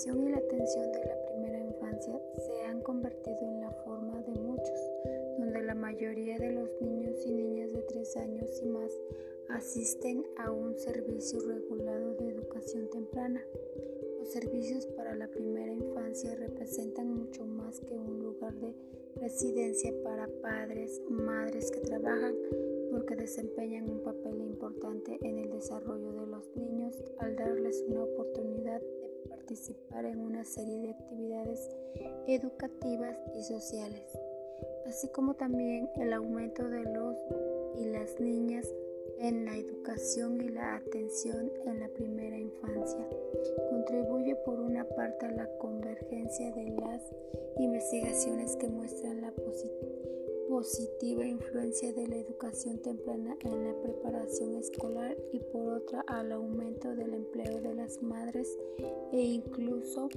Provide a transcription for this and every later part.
educación y la atención de la primera infancia se han convertido en la forma de muchos, donde la mayoría de los niños y niñas de 3 años y más asisten a un servicio regulado de educación temprana. Los servicios para la primera infancia representan mucho más que un lugar de residencia para padres, madres que trabajan porque desempeñan un papel importante en el desarrollo de los niños al darles una oportunidad participar en una serie de actividades educativas y sociales, así como también el aumento de los y las niñas en la educación y la atención en la primera infancia. Contribuye por una parte a la convergencia de las investigaciones que muestran la positiva influencia de la educación temprana en la preparación escolar y por otra al aumento del empleo de las madres e incluso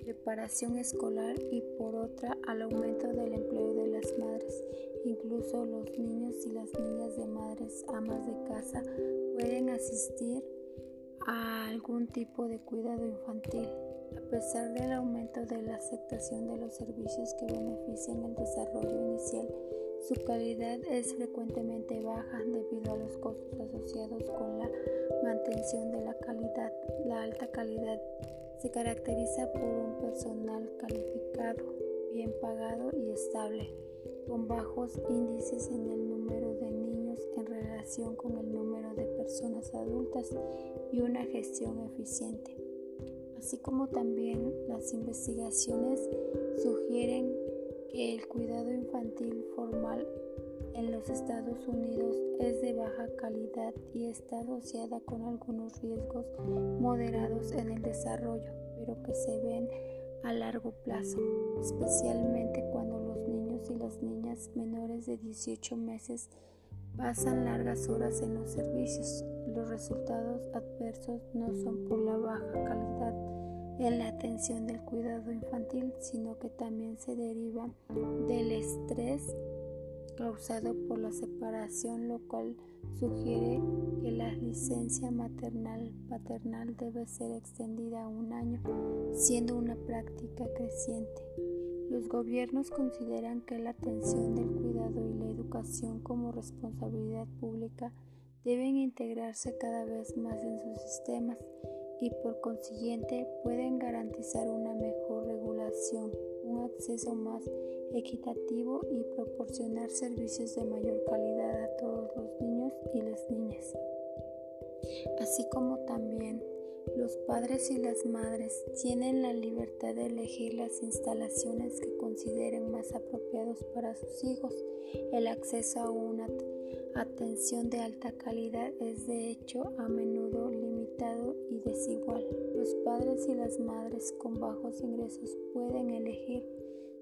preparación escolar y por otra al aumento del empleo de las madres Incluso los niños y las niñas de madres amas de casa pueden asistir a algún tipo de cuidado infantil. A pesar del aumento de la aceptación de los servicios que benefician el desarrollo inicial, su calidad es frecuentemente baja debido a los costos asociados con la mantención de la calidad. La alta calidad se caracteriza por un personal calificado, bien pagado y estable con bajos índices en el número de niños en relación con el número de personas adultas y una gestión eficiente. Así como también las investigaciones sugieren que el cuidado infantil formal en los Estados Unidos es de baja calidad y está asociada con algunos riesgos moderados en el desarrollo, pero que se ven a largo plazo, especialmente cuando los niños y las niñas menores de 18 meses pasan largas horas en los servicios. Los resultados adversos no son por la baja calidad en la atención del cuidado infantil, sino que también se deriva del estrés causado por la separación, lo cual sugiere que la licencia maternal-paternal debe ser extendida a un año, siendo una práctica creciente. Los gobiernos consideran que la atención del cuidado y la educación como responsabilidad pública deben integrarse cada vez más en sus sistemas y por consiguiente pueden garantizar una mejor regulación, un acceso más equitativo y proporcionar servicios de mayor calidad a todos los niños y las niñas, así como también los padres y las madres tienen la libertad de elegir las instalaciones que consideren más apropiados para sus hijos. El acceso a una atención de alta calidad es de hecho a menudo limitado y desigual. Los padres y las madres con bajos ingresos pueden elegir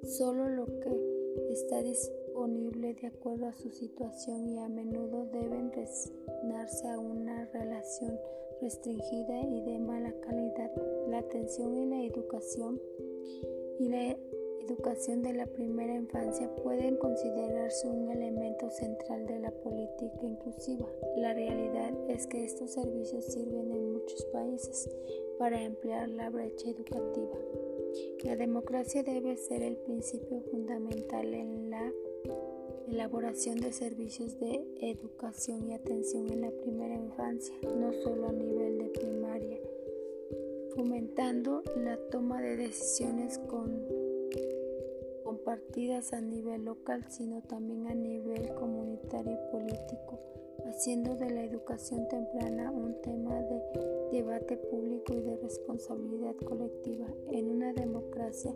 solo lo que está disponible de acuerdo a su situación y a menudo deben resignarse a una relación restringida y de mala calidad. La atención y la educación y la educación de la primera infancia pueden considerarse un elemento central de la política inclusiva. La realidad es que estos servicios sirven en muchos países para emplear la brecha educativa. La democracia debe ser el principio fundamental en la elaboración de servicios de educación y atención en la primera infancia, no solo a nivel de primaria, fomentando la toma de decisiones compartidas a nivel local, sino también a nivel comunitario y político, haciendo de la educación temprana un tema de debate público y de responsabilidad colectiva. En una democracia,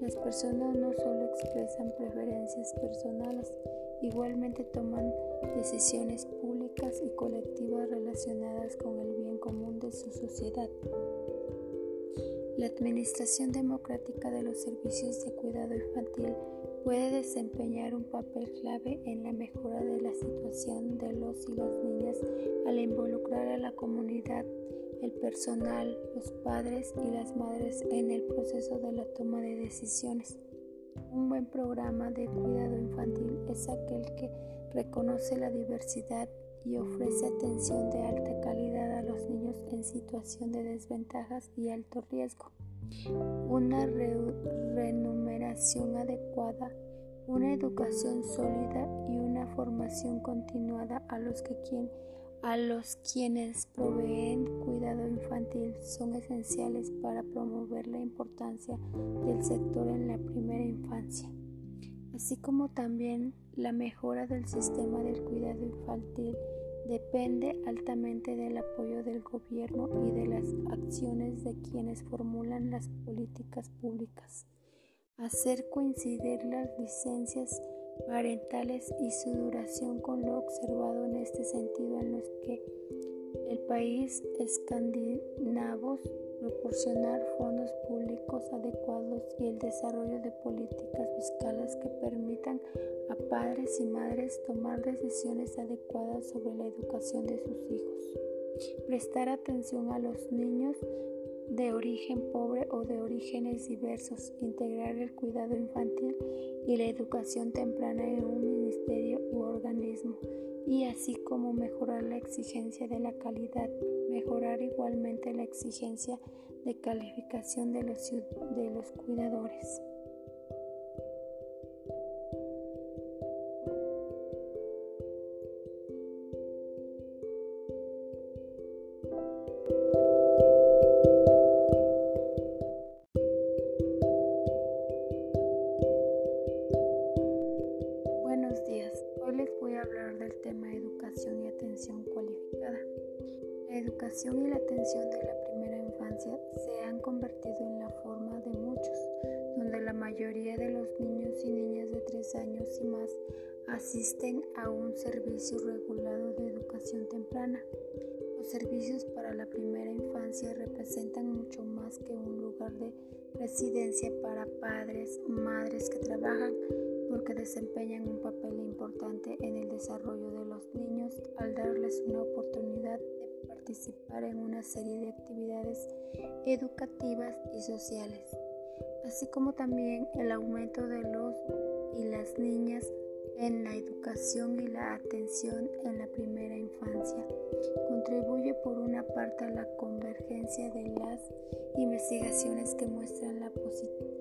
las personas no solo expresan preferencias personales, igualmente toman decisiones públicas y colectivas relacionadas con el bien común de su sociedad. La administración democrática de los servicios de cuidado infantil puede desempeñar un papel clave en la mejora de la situación de los y las niñas al involucrar a la comunidad el personal, los padres y las madres en el proceso de la toma de decisiones. Un buen programa de cuidado infantil es aquel que reconoce la diversidad y ofrece atención de alta calidad a los niños en situación de desventajas y alto riesgo. Una remuneración adecuada, una educación sólida y una formación continuada a los que quien, a los quienes proveen cuidado infantil son esenciales para promover la importancia del sector en la primera infancia, así como también la mejora del sistema del cuidado infantil depende altamente del apoyo del gobierno y de las acciones de quienes formulan las políticas públicas. Hacer coincidir las licencias parentales y su duración con lo observado en este sentido en los que el país escandinavos proporcionar fondos públicos adecuados y el desarrollo de políticas fiscales que permitan a padres y madres tomar decisiones adecuadas sobre la educación de sus hijos. Prestar atención a los niños de origen pobre o de orígenes diversos, integrar el cuidado infantil y la educación temprana en un ministerio u organismo, y así como mejorar la exigencia de la calidad, mejorar igualmente la exigencia de calificación de los, cuidadores. En una serie de actividades educativas y sociales, así como también el aumento de los y las niñas en la educación y la atención en la primera infancia. Contribuye por una parte a la convergencia de las investigaciones que muestran la positiva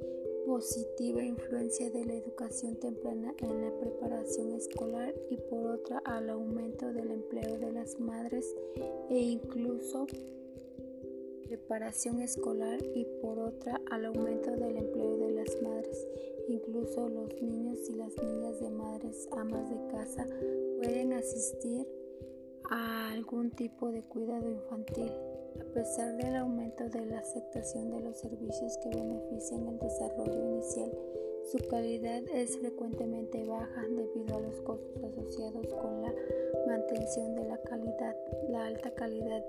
influencia de la educación temprana en la preparación escolar y por otra al aumento del empleo de las madres e incluso preparación escolar y por otra al aumento del empleo de las madres. Incluso los niños y las niñas de madres amas de casa pueden asistir a algún tipo de cuidado infantil. A pesar del aumento de la aceptación de los servicios que benefician el desarrollo inicial, su calidad es frecuentemente baja debido a los costos asociados con la mantención de la calidad. La alta calidad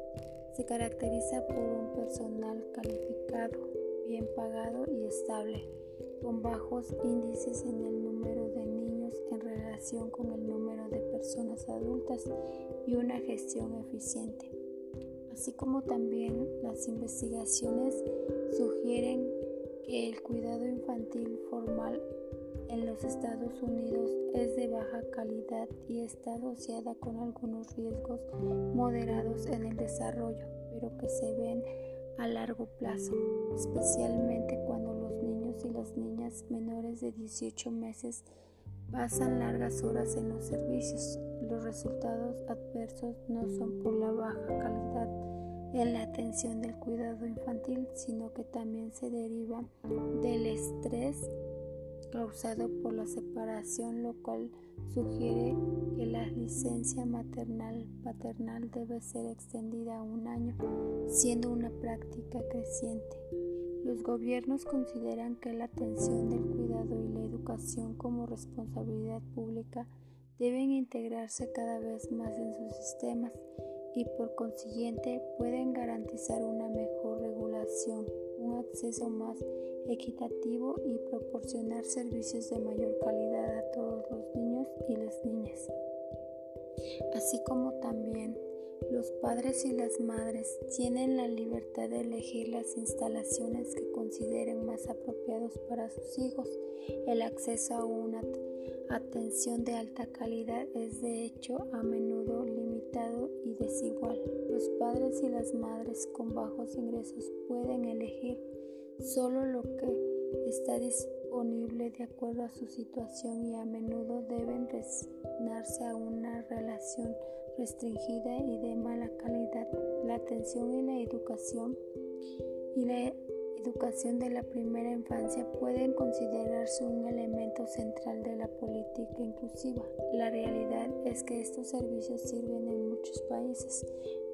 se caracteriza por un personal calificado, bien pagado y estable, con bajos índices en el número relación con el número de personas adultas y una gestión eficiente. Así como también las investigaciones sugieren que el cuidado infantil formal en los Estados Unidos es de baja calidad y está asociada con algunos riesgos moderados en el desarrollo, pero que se ven a largo plazo, especialmente cuando los niños y las niñas menores de 18 meses pasan largas horas en los servicios. Los resultados adversos no son por la baja calidad en la atención del cuidado infantil, sino que también se deriva del estrés causado por la separación, lo cual sugiere que la licencia maternal paternal debe ser extendida a un año, siendo una práctica creciente. Los gobiernos consideran que la atención del cuidado y la educación como responsabilidad pública deben integrarse cada vez más en sus sistemas y por consiguiente pueden garantizar una mejor regulación, un acceso más equitativo y proporcionar servicios de mayor calidad a todos los niños y las niñas. Así como también los padres y las madres tienen la libertad de elegir las instalaciones que consideren más apropiados para sus hijos. El acceso a una atención de alta calidad es de hecho a menudo limitado y desigual. Los padres y las madres con bajos ingresos pueden elegir solo lo que está disponible de acuerdo a su situación y a menudo deben resignarse a una relación restringida y de mala calidad. La atención y la educación y la educación de la primera infancia pueden considerarse un elemento central de la política inclusiva. La realidad es que estos servicios sirven en muchos países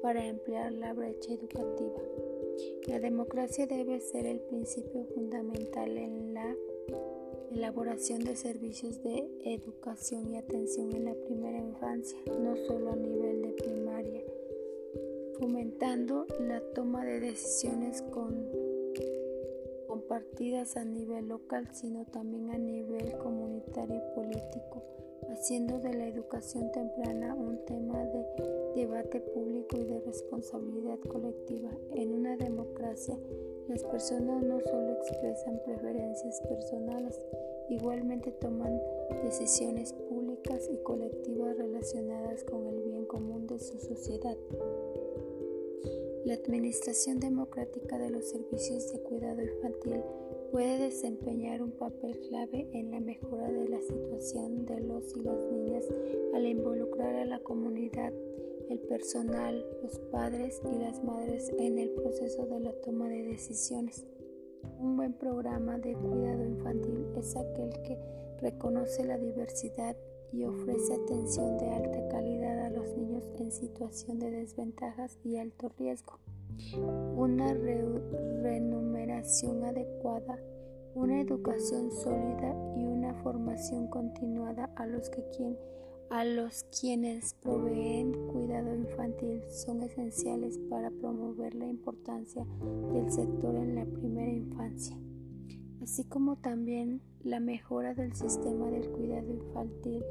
para emplear la brecha educativa. La democracia debe ser el principio fundamental en la elaboración de servicios de educación y atención en la primera infancia, no solo a nivel de primaria, fomentando la toma de decisiones compartidas a nivel local, sino también a nivel comunitario y político, haciendo de la educación temprana un tema de debate público y de responsabilidad colectiva. En una democracia, las personas no solo expresan preferencias personales, igualmente toman decisiones públicas y colectivas relacionadas con el bien común de su sociedad. La administración democrática de los servicios de cuidado infantil puede desempeñar un papel clave en la mejora de la situación de los y las niñas al involucrar a la comunidad el personal, los padres y las madres en el proceso de la toma de decisiones. Un buen programa de cuidado infantil es aquel que reconoce la diversidad y ofrece atención de alta calidad en situación de desventajas y alto riesgo. Una remuneración adecuada, una educación sólida y una formación continuada a los que a los quienes proveen cuidado infantil son esenciales para promover la importancia del sector en la primera infancia, así como también la mejora del sistema del cuidado infantil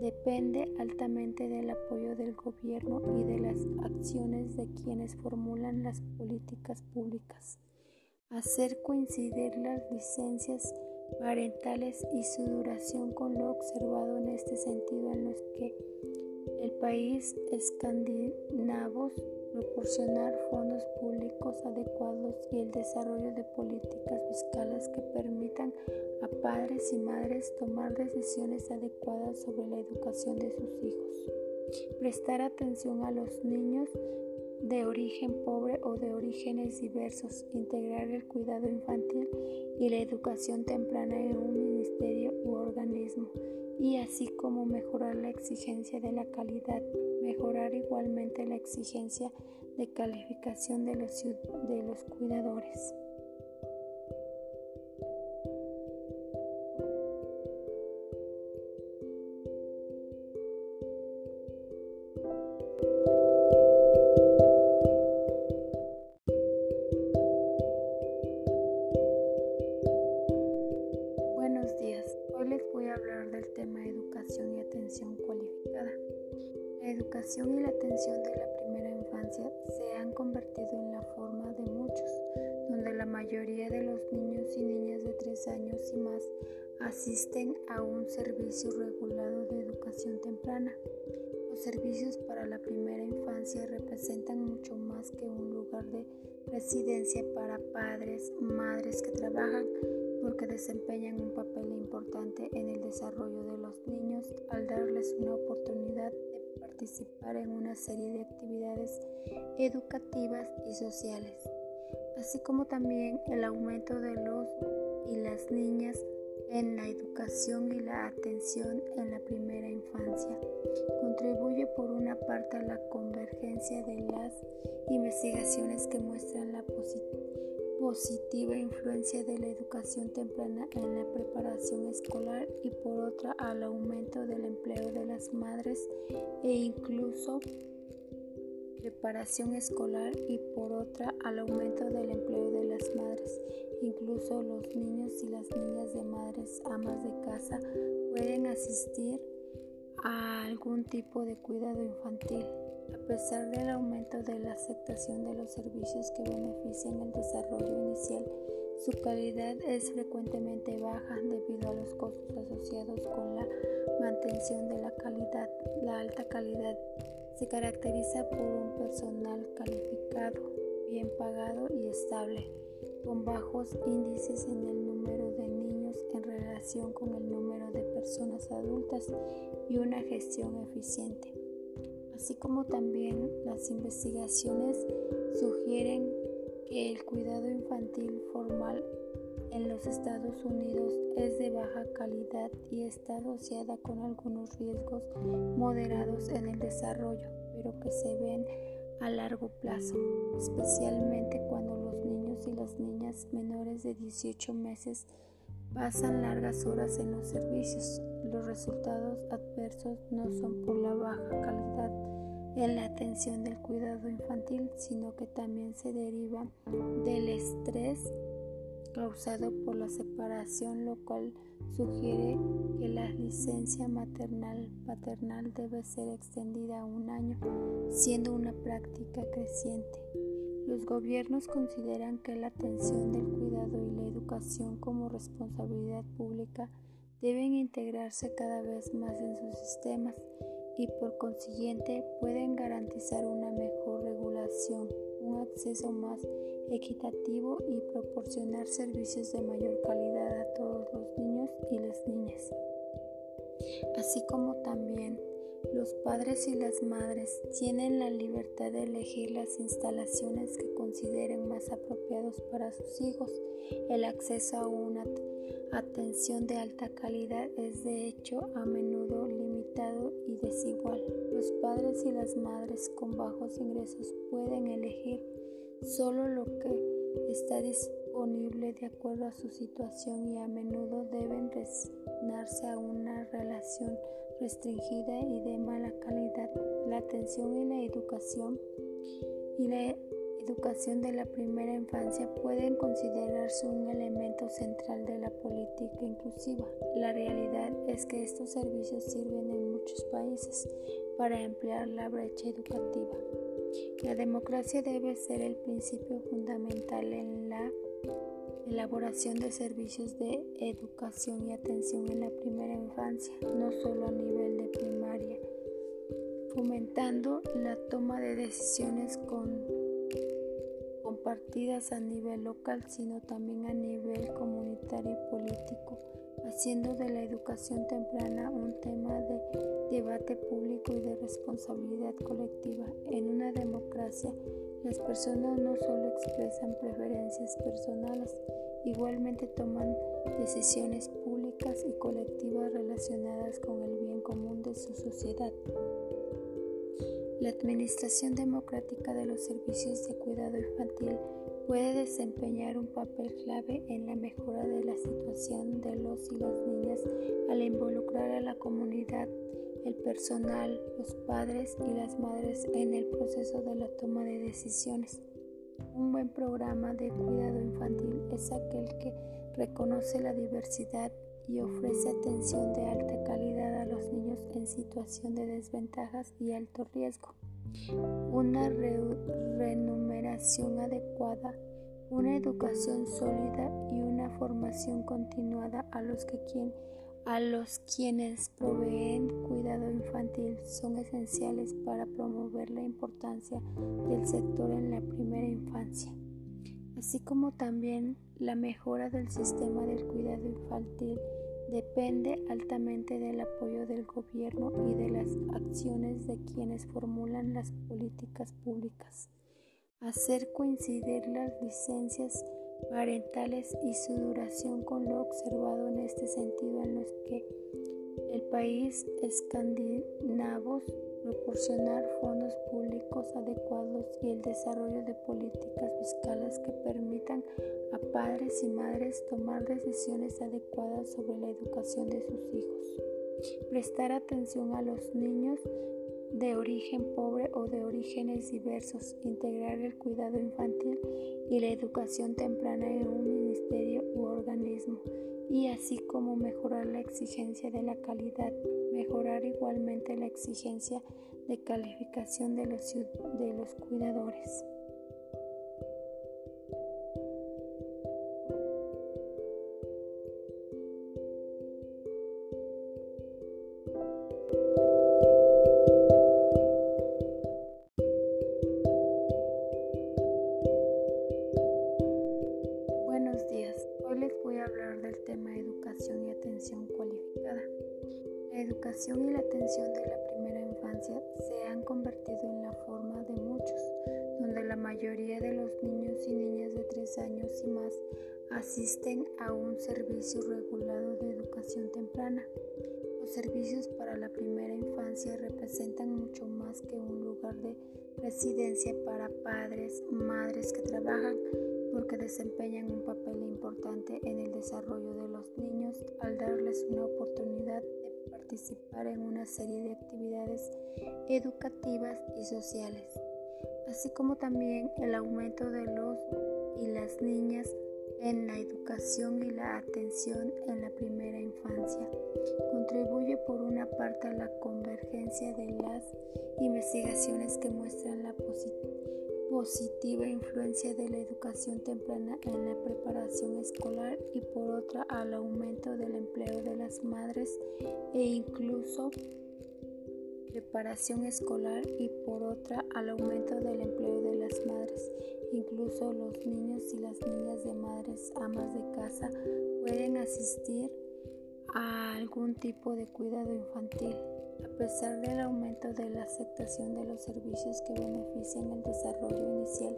depende altamente del apoyo del gobierno y de las acciones de quienes formulan las políticas públicas. Hacer coincidir las licencias parentales y su duración con lo observado en este sentido en los que el país escandinavos proporcionar fondos públicos adecuados y el desarrollo de políticas fiscales que permitan a padres y madres tomar decisiones adecuadas sobre la educación de sus hijos. Prestar atención a los niños de origen pobre o de orígenes diversos, integrar el cuidado infantil y la educación temprana en un ministerio u organismo, y así como mejorar la exigencia de la calidad, mejorar igualmente la exigencia de calificación de los, cuidadores. Participar en una serie de actividades educativas y sociales, así como también el aumento de los y las niñas en la educación y la atención en la primera infancia. Contribuye por una parte a la convergencia de las investigaciones que muestran la positiva influencia de la educación temprana en la preparación escolar y por otra al aumento del empleo de las madres e incluso preparación escolar y por otra al aumento del empleo de las madres. Incluso los niños y las niñas de madres amas de casa pueden asistir a algún tipo de cuidado infantil. A pesar del aumento de la aceptación de los servicios que benefician el desarrollo inicial, Su calidad es frecuentemente baja debido a los costos asociados con la mantención de la calidad. La alta calidad se caracteriza por un personal calificado, bien pagado y estable, con bajos índices en el número de niños en relación con el número de personas adultas y una gestión eficiente. Así como también las investigaciones sugieren que el cuidado infantil formal en los Estados Unidos es de baja calidad y está asociada con algunos riesgos moderados en el desarrollo, pero que se ven a largo plazo, especialmente cuando los niños y las niñas menores de 18 meses pasan largas horas en los servicios. Los resultados adversos no son por la baja calidad en la atención del cuidado infantil, sino que también se deriva del estrés causado por la separación, lo cual sugiere que la licencia maternal paternal debe ser extendida a un año, siendo una práctica creciente. Los gobiernos consideran que la atención del cuidado y la educación como responsabilidad pública deben integrarse cada vez más en sus sistemas y por consiguiente pueden garantizar una mejor regulación, un acceso más equitativo y proporcionar servicios de mayor calidad a todos los niños y las niñas. Así como también los padres y las madres tienen la libertad de elegir las instalaciones que consideren más apropiados para sus hijos. El acceso a una atención de alta calidad es de hecho a menudo limitado y desigual. Los padres y las madres con bajos ingresos pueden elegir solo lo que está disponible de acuerdo a su situación y a menudo deben resignarse a una relación restringida y de mala calidad. La atención y la educación y la educación de la primera infancia pueden considerarse un elemento central de la política inclusiva. La realidad es que estos servicios sirven en muchos países para ampliar la brecha educativa. La democracia debe ser el principio fundamental en la elaboración de servicios de educación y atención en la primera infancia, no solo a nivel de primaria, fomentando la toma de decisiones con compartidas a nivel local, sino también a nivel comunitario y político, haciendo de la educación temprana un tema de debate público y de responsabilidad colectiva. En una democracia, las personas no solo expresan preferencias personales, igualmente toman decisiones públicas y colectivas relacionadas con el bien común de su sociedad. La administración democrática de los servicios de cuidado infantil puede desempeñar un papel clave en la mejora de la situación de los y las niñas al involucrar a la comunidad, el personal, los padres y las madres en el proceso de la toma de decisiones. Un buen programa de cuidado infantil es aquel que reconoce la diversidad y ofrece atención de alta calidad los niños en situación de desventajas y alto riesgo. Una remuneración adecuada, una educación sólida y una formación continuada a los que a los quienes proveen cuidado infantil son esenciales para promover la importancia del sector en la primera infancia, así como también la mejora del sistema del cuidado infantil depende altamente del apoyo del gobierno y de las acciones de quienes formulan las políticas públicas. Hacer coincidir las licencias parentales y su duración con lo observado en este sentido en los que el país escandinavos proporcionar fondos públicos adecuados y el desarrollo de políticas fiscales que permitan a padres y madres tomar decisiones adecuadas sobre la educación de sus hijos. Prestar atención a los niños de origen pobre o de orígenes diversos, integrar el cuidado infantil y la educación temprana en un ministerio u organismo, y así como mejorar la exigencia de la calidad, mejorar igualmente la exigencia de calificación de los, cuidadores. Desarrollo de los niños al darles una oportunidad de participar en una serie de actividades educativas y sociales, así como también el aumento de los y las niñas en la educación y la atención en la primera infancia. Contribuye por una parte a la convergencia de las investigaciones que muestran la positiva influencia de la educación temprana en la preparación escolar y por otra al aumento del empleo de las madres e incluso preparación escolar y por otra al aumento del empleo de las madres. Incluso los niños y las niñas de madres amas de casa pueden asistir a algún tipo de cuidado infantil. A pesar del aumento de la aceptación de los servicios que benefician el desarrollo inicial,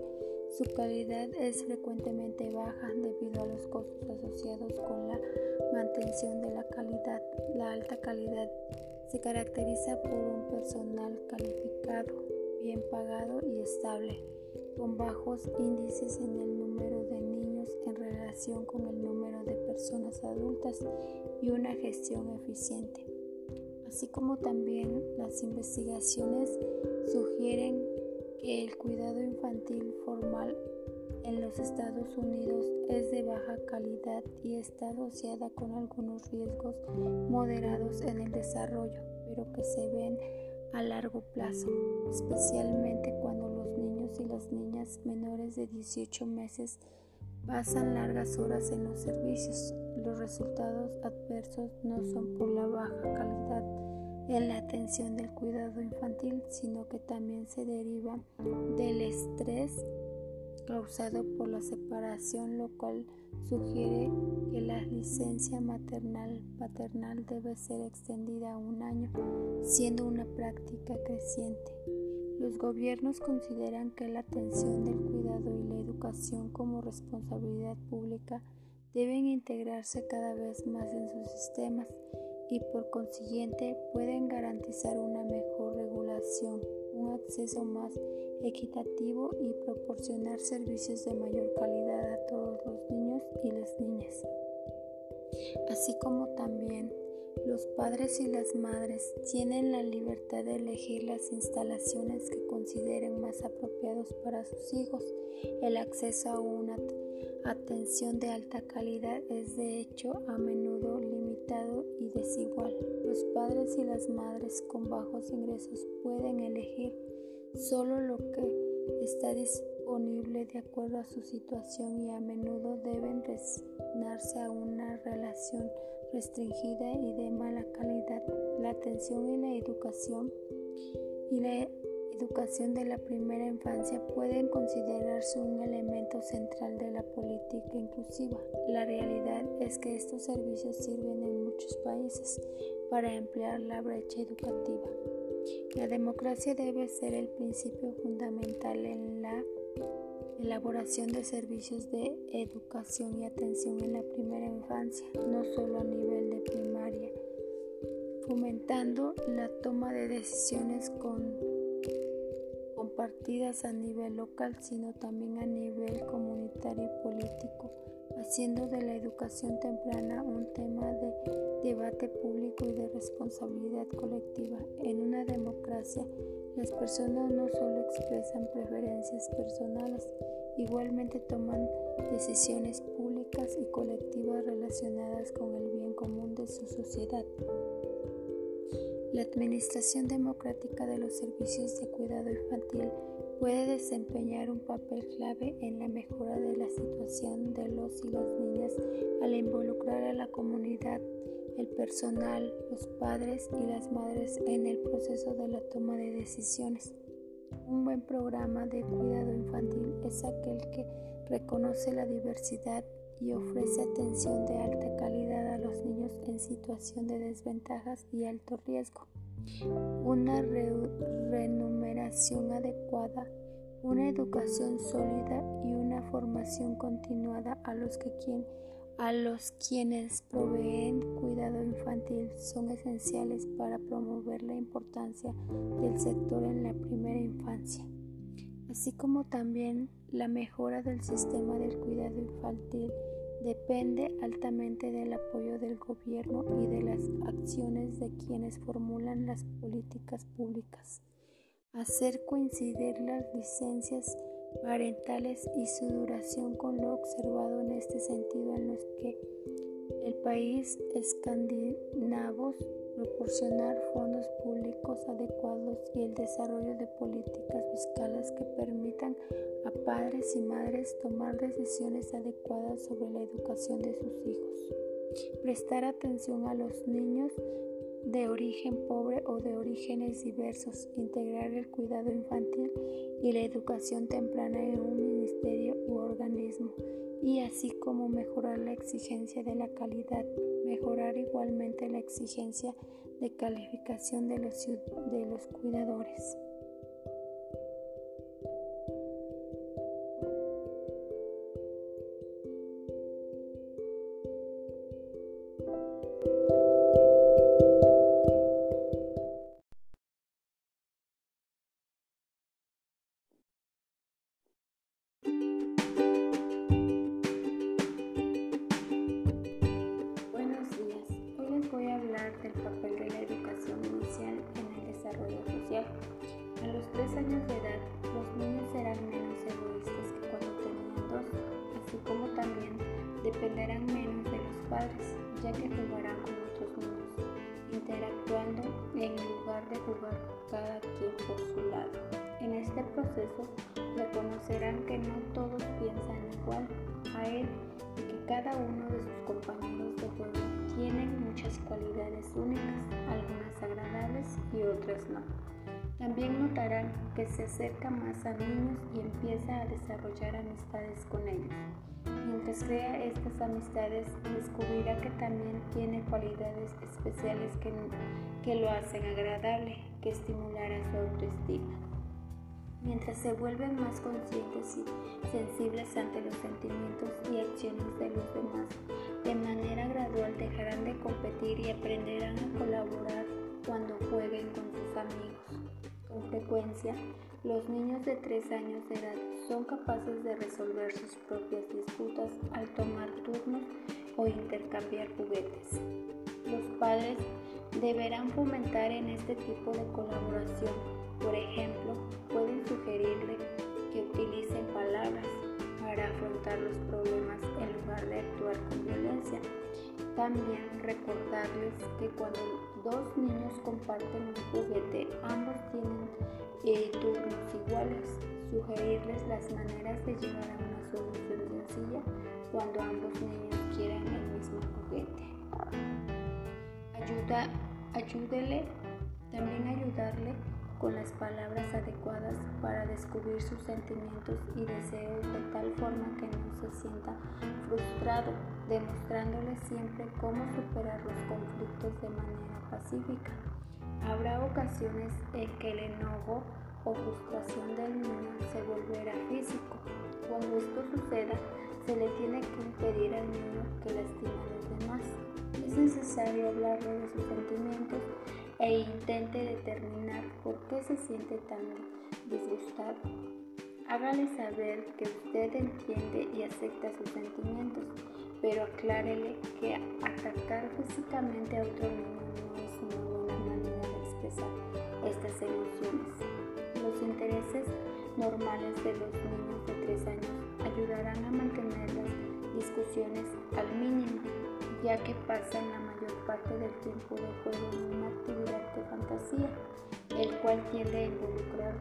su calidad es frecuentemente baja debido a los costos asociados con la mantención de la calidad. La alta calidad se caracteriza por un personal calificado, bien pagado y estable, con bajos índices en el número de niños en relación con el número de personas adultas y una gestión eficiente. Así como también las investigaciones sugieren que el cuidado infantil formal en los Estados Unidos es de baja calidad y está asociada con algunos riesgos moderados en el desarrollo, pero que se ven a largo plazo, especialmente cuando los niños y las niñas menores de 18 meses pasan largas horas en los servicios. Los resultados adversos no son por la baja calidad en la atención del cuidado infantil, sino que también se deriva del estrés causado por la separación, lo cual sugiere que la licencia maternal paternal debe ser extendida a un año, siendo una práctica creciente. Los gobiernos consideran que la atención del cuidado y la educación como responsabilidad pública deben integrarse cada vez más en sus sistemas y por consiguiente pueden garantizar una mejor regulación, un acceso más equitativo y proporcionar servicios de mayor calidad a todos los niños y las niñas, así como también los padres y las madres tienen la libertad de elegir las instalaciones que consideren más apropiados para sus hijos. El acceso a una atención de alta calidad es de hecho a menudo limitado y desigual. Los padres y las madres con bajos ingresos pueden elegir solo lo que está disponible de acuerdo a su situación y a menudo deben resignarse a una relación restringida y de mala calidad. La atención y la educación y la educación de la primera infancia pueden considerarse un elemento central de la política inclusiva. La realidad es que estos servicios sirven en muchos países para emplear la brecha educativa. La democracia debe ser el principio fundamental en la elaboración de servicios de educación y atención en la primera infancia, no solo a nivel de primaria, fomentando la toma de decisiones con, compartidas a nivel local, sino también a nivel comunitario y político, haciendo de la educación temprana un tema de debate público y de responsabilidad colectiva. En una democracia, las personas no solo expresan preferencias personales, igualmente toman decisiones públicas y colectivas relacionadas con el bien común de su sociedad. La administración democrática de los servicios de cuidado infantil puede desempeñar un papel clave en la mejora de la situación de los y las niñas al involucrar a la comunidad el personal, los padres y las madres en el proceso de la toma de decisiones. Un buen programa de cuidado infantil es aquel que reconoce la diversidad y ofrece atención de alta calidad a los niños en situación de desventajas y alto riesgo. Una remuneración adecuada, una educación sólida y una formación continuada a los que quien a los quienes proveen infantil son esenciales para promover la importancia del sector en la primera infancia, así como también la mejora del sistema del cuidado infantil depende altamente del apoyo del gobierno y de las acciones de quienes formulan las políticas públicas. Hacer coincidir las licencias parentales y su duración con lo observado en este sentido en los que el país escandinavos proporcionar fondos públicos adecuados y el desarrollo de políticas fiscales que permitan a padres y madres tomar decisiones adecuadas sobre la educación de sus hijos. Prestar atención a los niños de origen pobre o de orígenes diversos, integrar el cuidado infantil y la educación temprana en un ministerio u organismo, y así como mejorar la exigencia de la calidad, mejorar igualmente la exigencia de calificación de los, de los cuidadores. Desarrollar amistades con ellos. Mientras crea estas amistades, descubrirá que también tiene cualidades especiales que, que lo hacen agradable, que estimulará su autoestima. Mientras se vuelven más conscientes y sensibles ante los sentimientos y acciones de los demás, de manera gradual dejarán de competir y aprenderán a colaborar cuando jueguen con sus amigos. Los niños de 3 años de edad son capaces de resolver sus propias disputas al tomar turnos o intercambiar juguetes. Los padres deberán fomentar en este tipo de colaboración. Por ejemplo, pueden sugerirle que palabras para afrontar los problemas en lugar de actuar con violencia. También recordarles que cuando dos niños comparten un juguete, ambos tienen eh, turnos iguales. Sugerirles las maneras de llegar a una solución sencilla cuando ambos niños quieran el mismo juguete. Ayuda, ayúdele, también ayudarle con las palabras adecuadas para descubrir sus sentimientos y deseos de tal forma que no se sienta frustrado, demostrándole siempre cómo superar los conflictos de manera pacífica. Habrá ocasiones en que el enojo o frustración del niño se volverá físico. Cuando esto suceda, se le tiene que impedir al niño que lastime a los demás. Es necesario hablarle de sus sentimientos e intente determinar por qué se siente tan disgustado. Hágale saber que usted entiende y acepta sus sentimientos, pero aclárele que atacar físicamente a otro niño no es una buena manera de expresar estas emociones. Los intereses normales de los niños de 3 años ayudarán a mantener las discusiones al mínimo, ya que pasan la mayor parte del tiempo de juego en una actividad de fantasía, el cual tiende a involucrar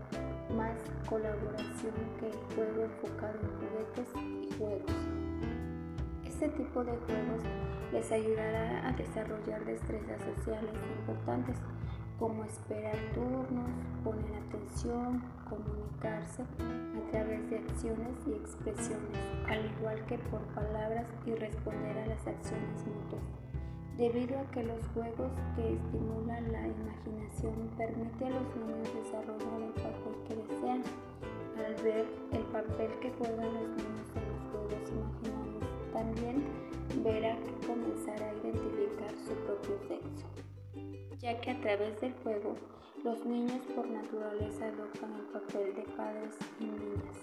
más colaboración que el juego enfocado en juguetes y juegos. Este tipo de juegos les ayudará a desarrollar destrezas sociales importantes como esperar turnos, poner atención, comunicarse a través de acciones y expresiones, al igual que por palabras y responder a las acciones mutuas. Debido a que los juegos que estimulan la imaginación permiten a los niños desarrollar el papel que desean, al ver el papel que juegan los niños en los juegos imaginarios, también verá que comenzará a identificar su propio sexo, ya que a través del juego los niños por naturaleza adoptan el papel de padres y niñas.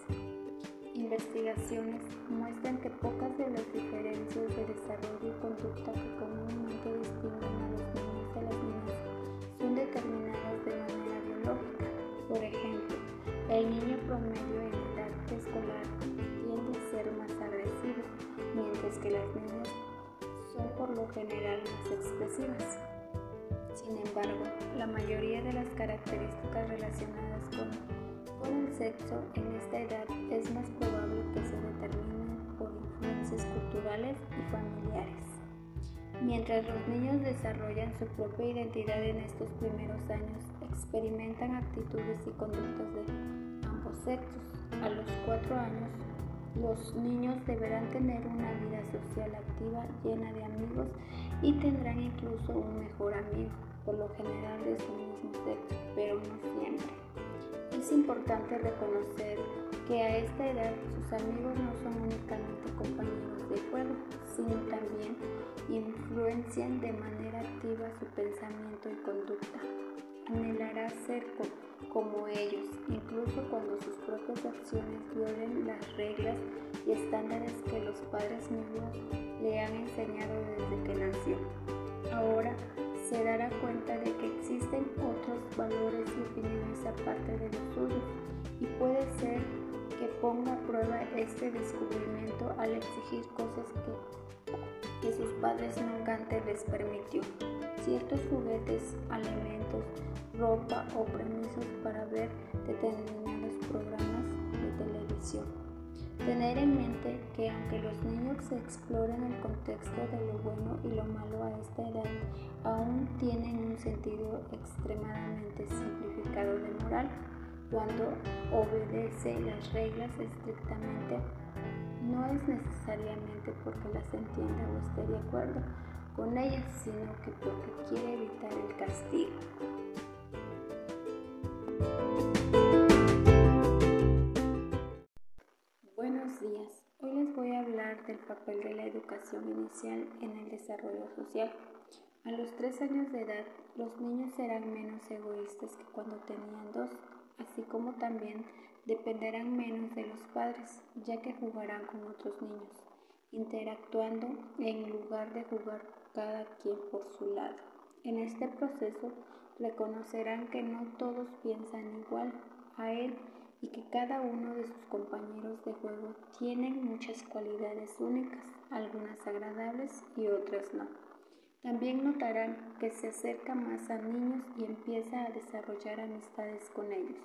Investigaciones muestran que pocas de las diferencias de desarrollo y conducta que comúnmente distinguen a los niños de las niñas son determinadas de manera biológica. Por ejemplo, el niño promedio en edad escolar tiende a ser más agresivo, mientras que las niñas son por lo general más expresivas. Sin embargo, la mayoría de las características relacionadas con, el sexo en esta edad es más probable que se determinen por influencias culturales y familiares. Mientras los niños desarrollan su propia identidad en estos primeros años, experimentan actitudes y conductas de ambos sexos. A los cuatro años, los niños deberán tener una vida social activa llena de amigos y tendrán incluso un mejor amigo, por lo general de su mismo sexo, pero no siempre. Es importante reconocer que a esta edad sus amigos no son únicamente compañeros de juego, sino también influencian de manera activa su pensamiento y conducta. Anhelará ser como ellos, incluso cuando sus propias acciones violen las reglas y estándares que los padres mismos le han enseñado desde que nació. Ahora se dará cuenta de que existen otros valores y opiniones aparte de los suyos y puede ser que ponga a prueba este descubrimiento al exigir cosas que, que sus padres nunca antes les permitió. Ciertos juguetes, alimentos, ropa o permisos para ver determinados programas de televisión. Tener en mente que aunque los niños se exploran el contexto de lo bueno y lo malo a esta edad, aún tienen un sentido extremadamente simplificado de moral. Cuando obedece las reglas estrictamente, no es necesariamente porque las entienda o esté de acuerdo con ellas, sino que porque quiere evitar el castigo. Buenos días, hoy les voy a hablar del papel de la educación inicial en el desarrollo social. A los tres años de edad, los niños serán menos egoístas que cuando tenían dos, así como también dependerán menos de los padres, ya que jugarán con otros niños, interactuando en lugar de jugar cada quien por su lado. En este proceso reconocerán que no todos piensan igual a él y que cada uno de sus compañeros de juego tienen muchas cualidades únicas, algunas agradables y otras no. También notarán que se acerca más a niños y empieza a desarrollar amistades con ellos.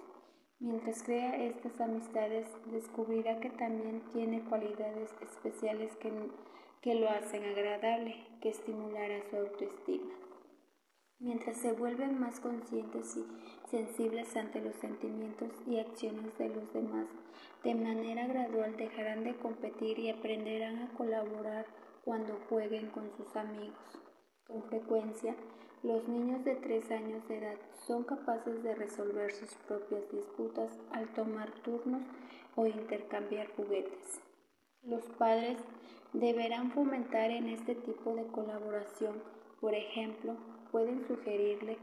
Mientras crea estas amistades, descubrirá que también tiene cualidades especiales que, que lo hacen agradable, que estimulará su autoestima. Mientras se vuelven más conscientes y sensibles ante los sentimientos y acciones de los demás, de manera gradual dejarán de competir y aprenderán a colaborar cuando jueguen con sus amigos. Con frecuencia, los niños de 3 años de edad son capaces de resolver sus propias disputas al tomar turnos o intercambiar juguetes. Los padres deberán fomentar en este tipo de colaboración, por ejemplo, pueden sugerirle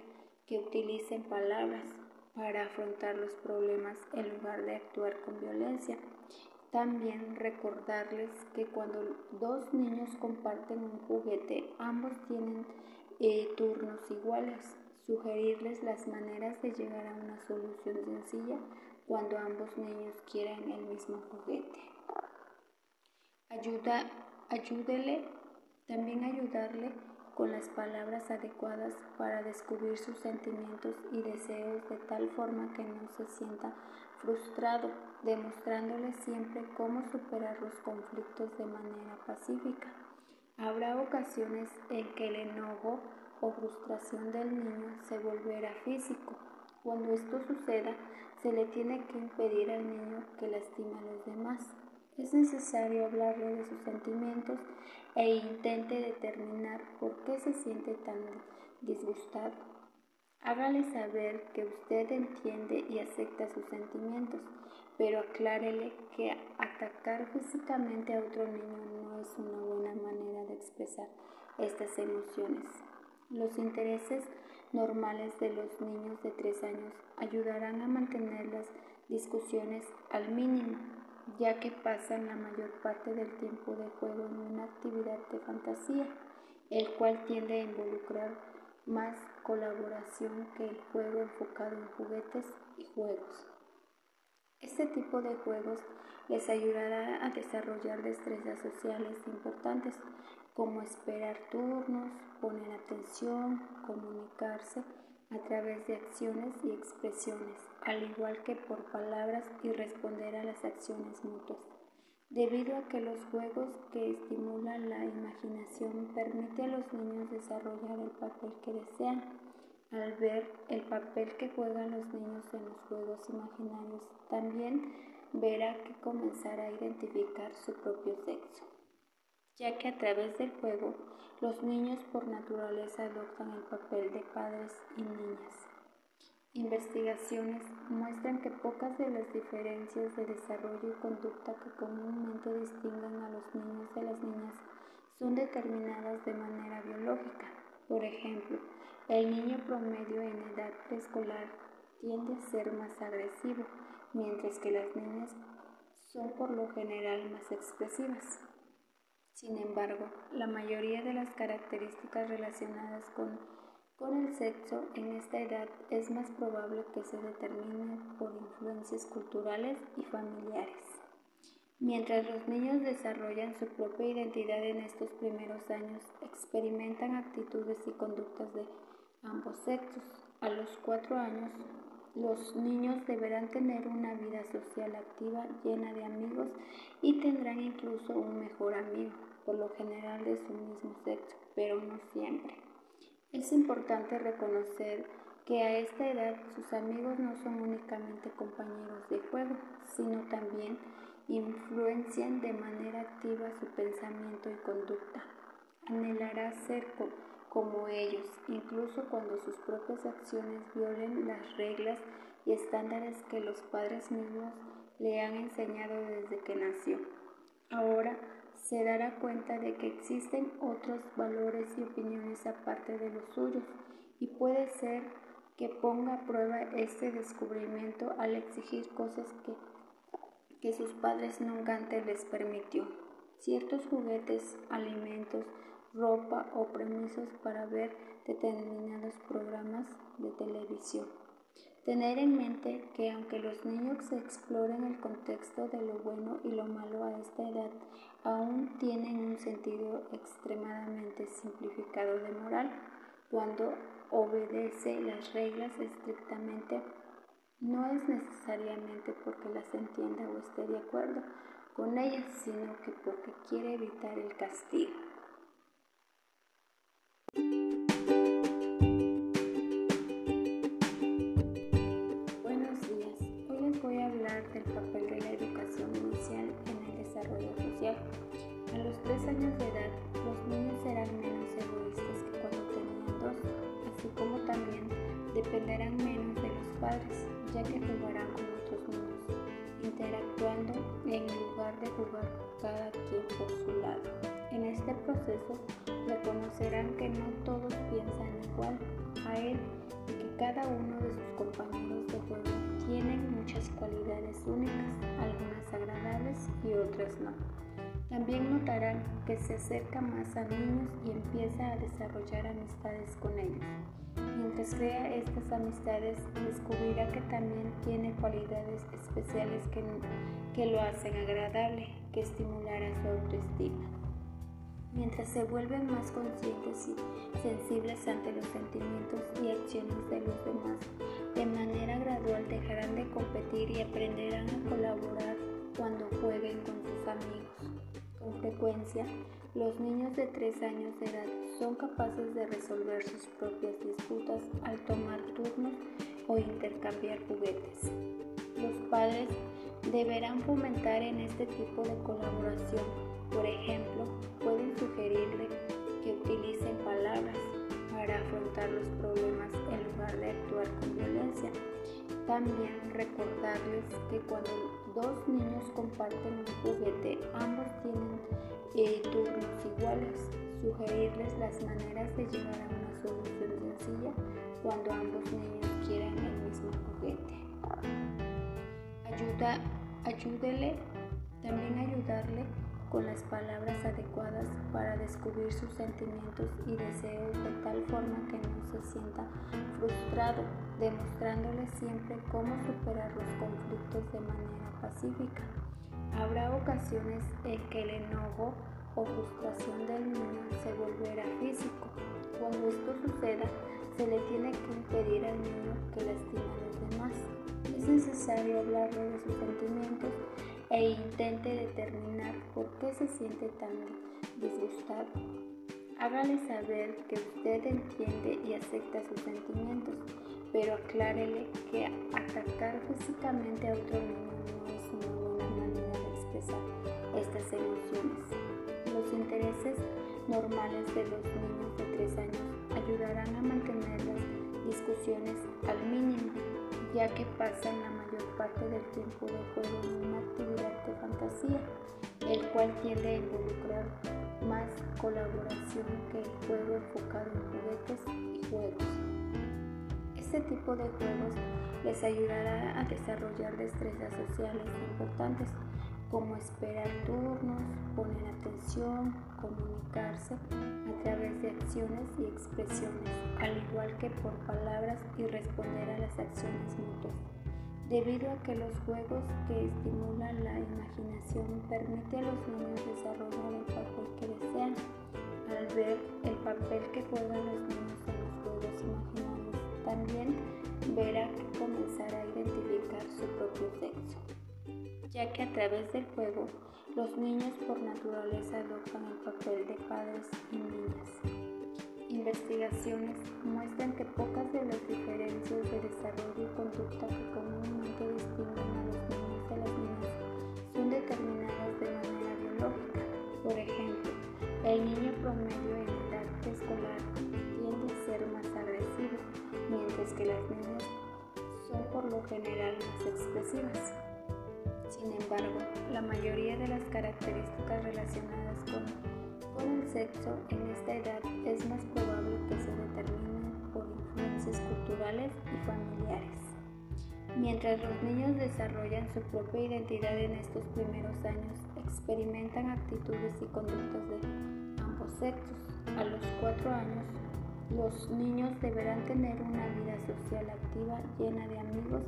que utilicen palabras para afrontar los problemas en lugar de actuar con violencia. También recordarles que cuando dos niños comparten un juguete, ambos tienen eh, turnos iguales. Sugerirles las maneras de llegar a una solución sencilla cuando ambos niños quieran el mismo juguete. Ayuda, ayúdele, también ayudarle con las palabras adecuadas para descubrir sus sentimientos y deseos de tal forma que no se sienta frustrado, demostrándole siempre cómo superar los conflictos de manera pacífica. Habrá ocasiones en que el enojo o frustración del niño se volverá físico. Cuando esto suceda, se le tiene que impedir al niño que lastime a los demás. Es necesario hablarle de sus sentimientos e intente determinar por qué se siente tan disgustado. Hágale saber que usted entiende y acepta sus sentimientos, pero aclárele que atacar físicamente a otro niño no es una buena manera de expresar estas emociones. Los intereses normales de los niños de 3 años ayudarán a mantener las discusiones al mínimo, ya que pasan la mayor parte del tiempo de juego en una actividad de fantasía, el cual tiende a involucrar más colaboración que el juego enfocado en juguetes y juegos. Este tipo de juegos les ayudará a desarrollar destrezas sociales importantes como esperar turnos, poner atención, comunicarse a través de acciones y expresiones, al igual que por palabras y responder a las acciones mutuas. Debido a que los juegos que estimulan la imaginación permiten a los niños desarrollar el papel que desean, al ver el papel que juegan los niños en los juegos imaginarios, también verá que comenzará a identificar su propio sexo ya que a través del juego los niños por naturaleza adoptan el papel de padres y niñas. Investigaciones muestran que pocas de las diferencias de desarrollo y conducta que comúnmente distinguen a los niños de las niñas son determinadas de manera biológica. Por ejemplo, el niño promedio en edad preescolar tiende a ser más agresivo, mientras que las niñas son por lo general más expresivas. Sin embargo, la mayoría de las características relacionadas con, el sexo en esta edad es más probable que se determinen por influencias culturales y familiares. Mientras los niños desarrollan su propia identidad en estos primeros años, experimentan actitudes y conductas de ambos sexos. A los cuatro años, los niños deberán tener una vida social activa llena de amigos y tendrán incluso un mejor amigo por lo general de su mismo sexo, pero no siempre. Es importante reconocer que a esta edad sus amigos no son únicamente compañeros de juego, sino también influencian de manera activa su pensamiento y conducta. Anhelará ser como ellos, incluso cuando sus propias acciones violen las reglas y estándares que los padres mismos le han enseñado desde que nació. Ahora se dará cuenta de que existen otros valores y opiniones aparte de los suyos y puede ser que ponga a prueba este descubrimiento al exigir cosas que, que sus padres nunca antes les permitió. Ciertos juguetes, alimentos, ropa o permisos para ver determinados programas de televisión. Tener en mente que aunque los niños exploren el contexto de lo bueno y lo malo a esta edad, aún tienen un sentido extremadamente simplificado de moral cuando obedece las reglas estrictamente no es necesariamente porque las entienda o esté de acuerdo con ellas, sino que porque quiere evitar el castigo. Ya que jugarán con otros niños, interactuando en lugar de jugar cada quien por su lado. En este proceso reconocerán que no todos piensan igual a él y que cada uno de sus compañeros de juego tienen muchas cualidades únicas, algunas agradables y otras no. También notarán que se acerca más a niños y empieza a desarrollar amistades con ellos. Mientras crea estas amistades, descubrirá que también tiene cualidades especiales que, que lo hacen agradable, que estimulará su autoestima. Mientras se vuelven más conscientes y sensibles ante los sentimientos y acciones de los demás, de manera gradual dejarán de competir y aprenderán a colaborar cuando jueguen con sus amigos. Con frecuencia, los niños de 3 años de edad son capaces de resolver sus propias disputas al tomar turnos o intercambiar juguetes. Los padres deberán fomentar en este tipo de colaboración. Por ejemplo, pueden sugerirle que utilicen palabras para afrontar los problemas en lugar de actuar con violencia. También recordarles que cuando dos niños comparten un juguete, ambos tienen eh, turnos iguales. Sugerirles las maneras de llegar a una solución sencilla cuando ambos niños quieran el mismo juguete. Ayuda, ayúdele, también ayudarle con las palabras adecuadas para descubrir sus sentimientos y deseos de tal forma que no se sienta frustrado, demostrándole siempre cómo superar los conflictos de manera pacífica. Habrá ocasiones en que el enojo o frustración del niño se volverá físico. Cuando esto suceda, se le tiene que impedir al niño que lastime a los demás. Es necesario hablarle de sus sentimientos e intente determinar por qué se siente tan disgustado. Hágale saber que usted entiende y acepta sus sentimientos, pero aclárele que atacar físicamente a otro niño no es una buena manera de expresar estas emociones. Los intereses normales de los niños de 3 años ayudarán a mantener las discusiones al mínimo, ya que pasan la mayor parte del tiempo de juego en una actividad de fantasía, el cual tiende a involucrar más colaboración que el juego enfocado en juguetes y juegos. Este tipo de juegos les ayudará a desarrollar destrezas sociales importantes como esperar turnos, poner atención, comunicarse a través de acciones y expresiones, al igual que por palabras y responder a las acciones mutuas. Debido a que los juegos que estimulan la imaginación permiten a los niños desarrollar el papel que desean, al ver el papel que juegan los niños en los juegos imaginarios, también verá que comenzará a identificar su propio sexo ya que a través del juego los niños por naturaleza adoptan el papel de padres y niñas. Investigaciones muestran que pocas de las diferencias de desarrollo y conducta que comúnmente distinguen a los niños de las niñas son determinadas de manera biológica. Por ejemplo, el niño promedio en edad escolar tiende a ser más agresivo, mientras que las niñas son por lo general más expresivas. Sin embargo, la mayoría de las características relacionadas con, el sexo en esta edad es más probable que se determinen por influencias culturales y familiares. Mientras los niños desarrollan su propia identidad en estos primeros años, experimentan actitudes y conductas de ambos sexos. A los cuatro años, los niños deberán tener una vida social activa llena de amigos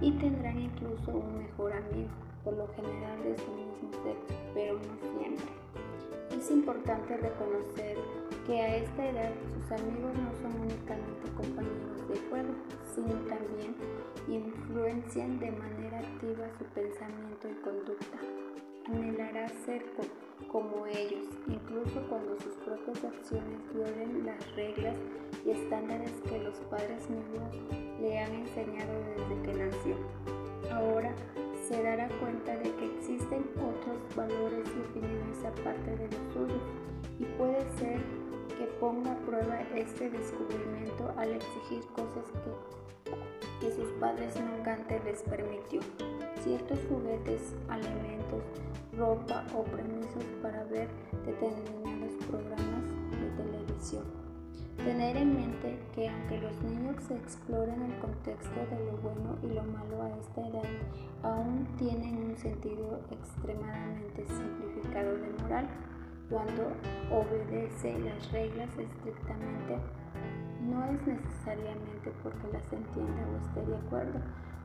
y tendrán incluso un mejor amigo, por lo general de su mismo sexo, pero no siempre. Es importante reconocer que a esta edad sus amigos no son únicamente compañeros de juego, sino también influencian de manera activa su pensamiento y conducta. Anhelará ser como ellos, incluso cuando sus propias acciones violen las reglas y estándares que los padres mismos le han enseñado desde que nació. Ahora se dará cuenta de que existen otros valores y opiniones aparte de los suyos y puede ser que ponga a prueba este descubrimiento al exigir cosas que, que sus padres nunca antes les permitió. Ciertos juguetes, alimentos, ropa o permisos para ver determinados programas de televisión. Tener en mente que aunque los niños exploren el contexto de lo bueno y lo malo a esta edad, aún tienen un sentido extremadamente simplificado de moral. Cuando obedece las reglas estrictamente, no es necesariamente porque las entienda o esté de acuerdo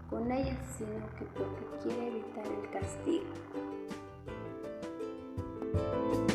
con ellas, sino que porque quiere evitar el castigo. Thank you.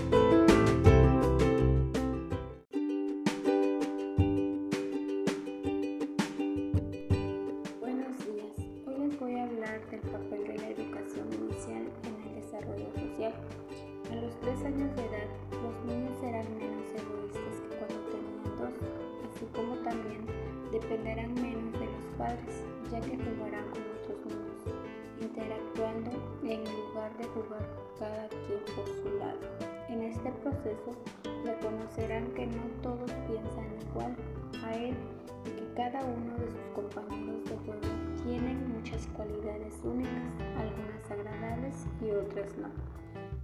Proceso reconocerán que no todos piensan igual a él y que cada uno de sus compañeros de juego tienen muchas cualidades únicas, algunas agradables y otras no.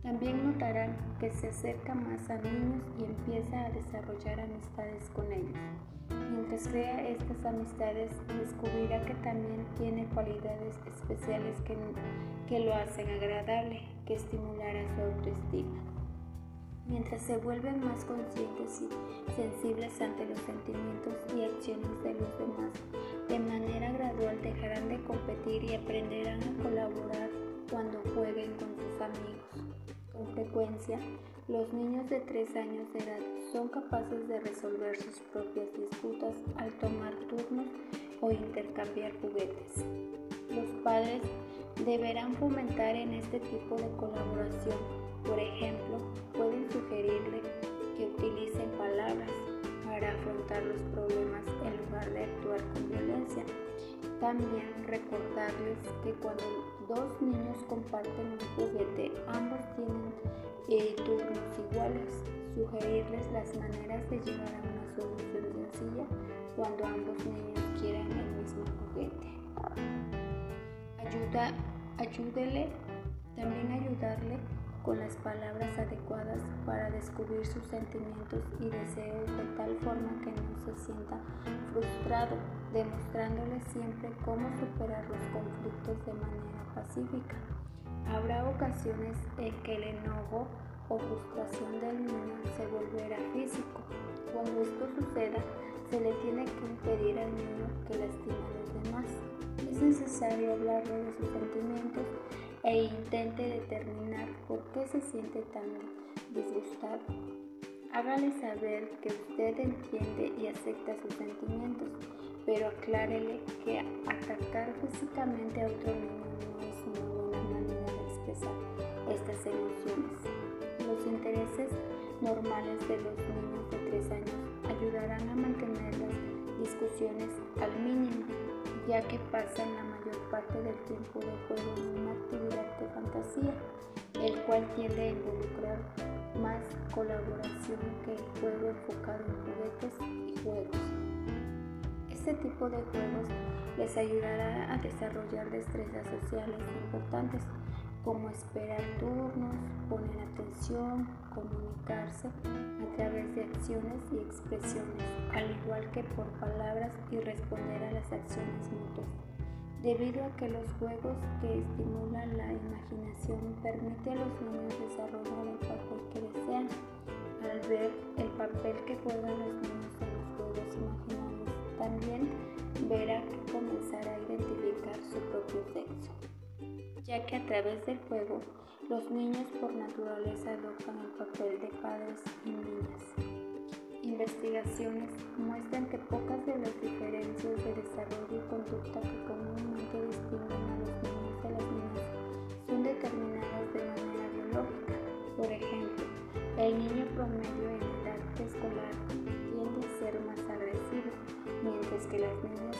También notarán que se acerca más a niños y empieza a desarrollar amistades con ellos. Mientras crea estas amistades, descubrirá que también tiene cualidades especiales que, que lo hacen agradable, que estimulará su autoestima. Mientras se vuelven más conscientes y sensibles ante los sentimientos y acciones de los demás, de manera gradual dejarán de competir y aprenderán a colaborar cuando jueguen con sus amigos. Con frecuencia, los niños de 3 años de edad son capaces de resolver sus propias disputas al tomar turnos o intercambiar juguetes. Los padres deberán fomentar en este tipo de colaboración. Por ejemplo, pueden sugerirle que utilicen palabras para afrontar los problemas en lugar de actuar con violencia. También recordarles que cuando dos niños comparten un juguete, ambos tienen eh, turnos iguales. Sugerirles las maneras de llegar a una solución sencilla cuando ambos niños quieran el mismo juguete. Ayuda, ayúdele, también ayudarle con las palabras adecuadas para descubrir sus sentimientos y deseos de tal forma que no se sienta frustrado, demostrándole siempre cómo superar los conflictos de manera pacífica. Habrá ocasiones en que el enojo o frustración del niño se volverá físico. Cuando esto suceda, se le tiene que impedir al niño que lastime a los demás. Es necesario hablarle de sus sentimientos e intente determinar por qué se siente tan disgustado. Hágale saber que usted entiende y acepta sus sentimientos, pero aclárele que atacar físicamente a otro niño no es una buena manera de expresar estas emociones. Los intereses normales de los niños de 3 años ayudarán a mantener las discusiones al mínimo, ya que pasan la mayor parte del tiempo de juego en una fantasía, el cual tiende a involucrar más colaboración que el juego enfocado en juguetes y juegos. Este tipo de juegos les ayudará a desarrollar destrezas sociales importantes como esperar turnos, poner atención, comunicarse a través de acciones y expresiones, al igual que por palabras y responder a las acciones mutuas debido a que los juegos que estimulan la imaginación permiten a los niños desarrollar el papel que desean. Al ver el papel que juegan los niños en los juegos imaginarios, también verá que comenzará a identificar su propio sexo, ya que a través del juego los niños por naturaleza adoptan el papel de padres y niñas. Investigaciones muestran que pocas de las diferencias de desarrollo y conducta que comúnmente distinguen a los niños de las niñas son determinadas de manera biológica. Por ejemplo, el niño promedio en edad escolar tiende a ser más agresivo, mientras que las niñas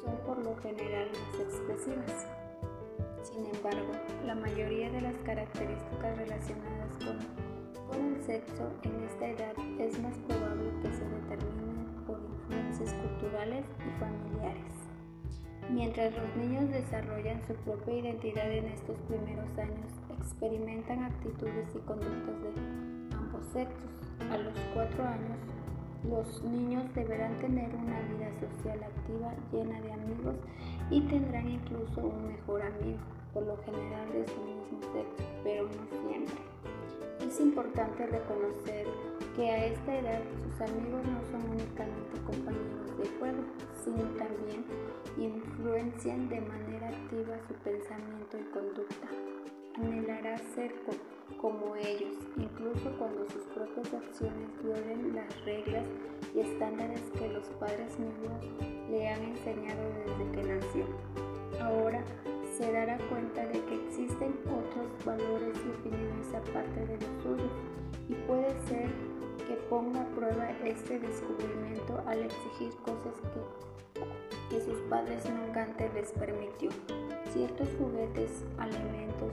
son por lo general más expresivas. Sin embargo, la mayoría de las características relacionadas con con el sexo en esta edad es más probable que se determine por influencias culturales y familiares. Mientras los niños desarrollan su propia identidad en estos primeros años, experimentan actitudes y conductas de ambos sexos. A los cuatro años, los niños deberán tener una vida social activa llena de amigos y tendrán incluso un mejor amigo, por lo general de su mismo sexo, pero no siempre. Es importante reconocer que a esta edad sus amigos no son únicamente compañeros de juego, sino también influencian de manera activa su pensamiento y conducta. Anhelará ser como ellos, incluso cuando sus propias acciones violen las reglas y estándares que los padres mismos le han enseñado desde que nació. Ahora se dará cuenta de que existen otros valores y opiniones aparte de los suyos y puede ser que ponga a prueba este descubrimiento al exigir cosas que, que sus padres nunca antes les permitió. Ciertos juguetes, alimentos,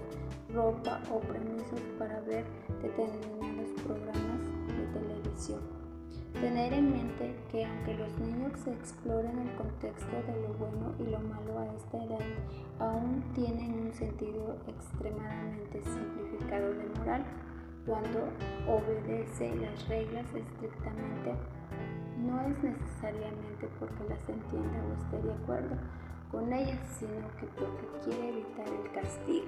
ropa o permisos para ver determinados programas de televisión. Tener en mente que aunque los niños exploren el contexto de lo bueno y lo malo a esta edad, aún tienen un sentido extremadamente simplificado de moral cuando obedece las reglas estrictamente no es necesariamente porque las entienda o esté de acuerdo con ellas, sino que porque quiere evitar el castigo.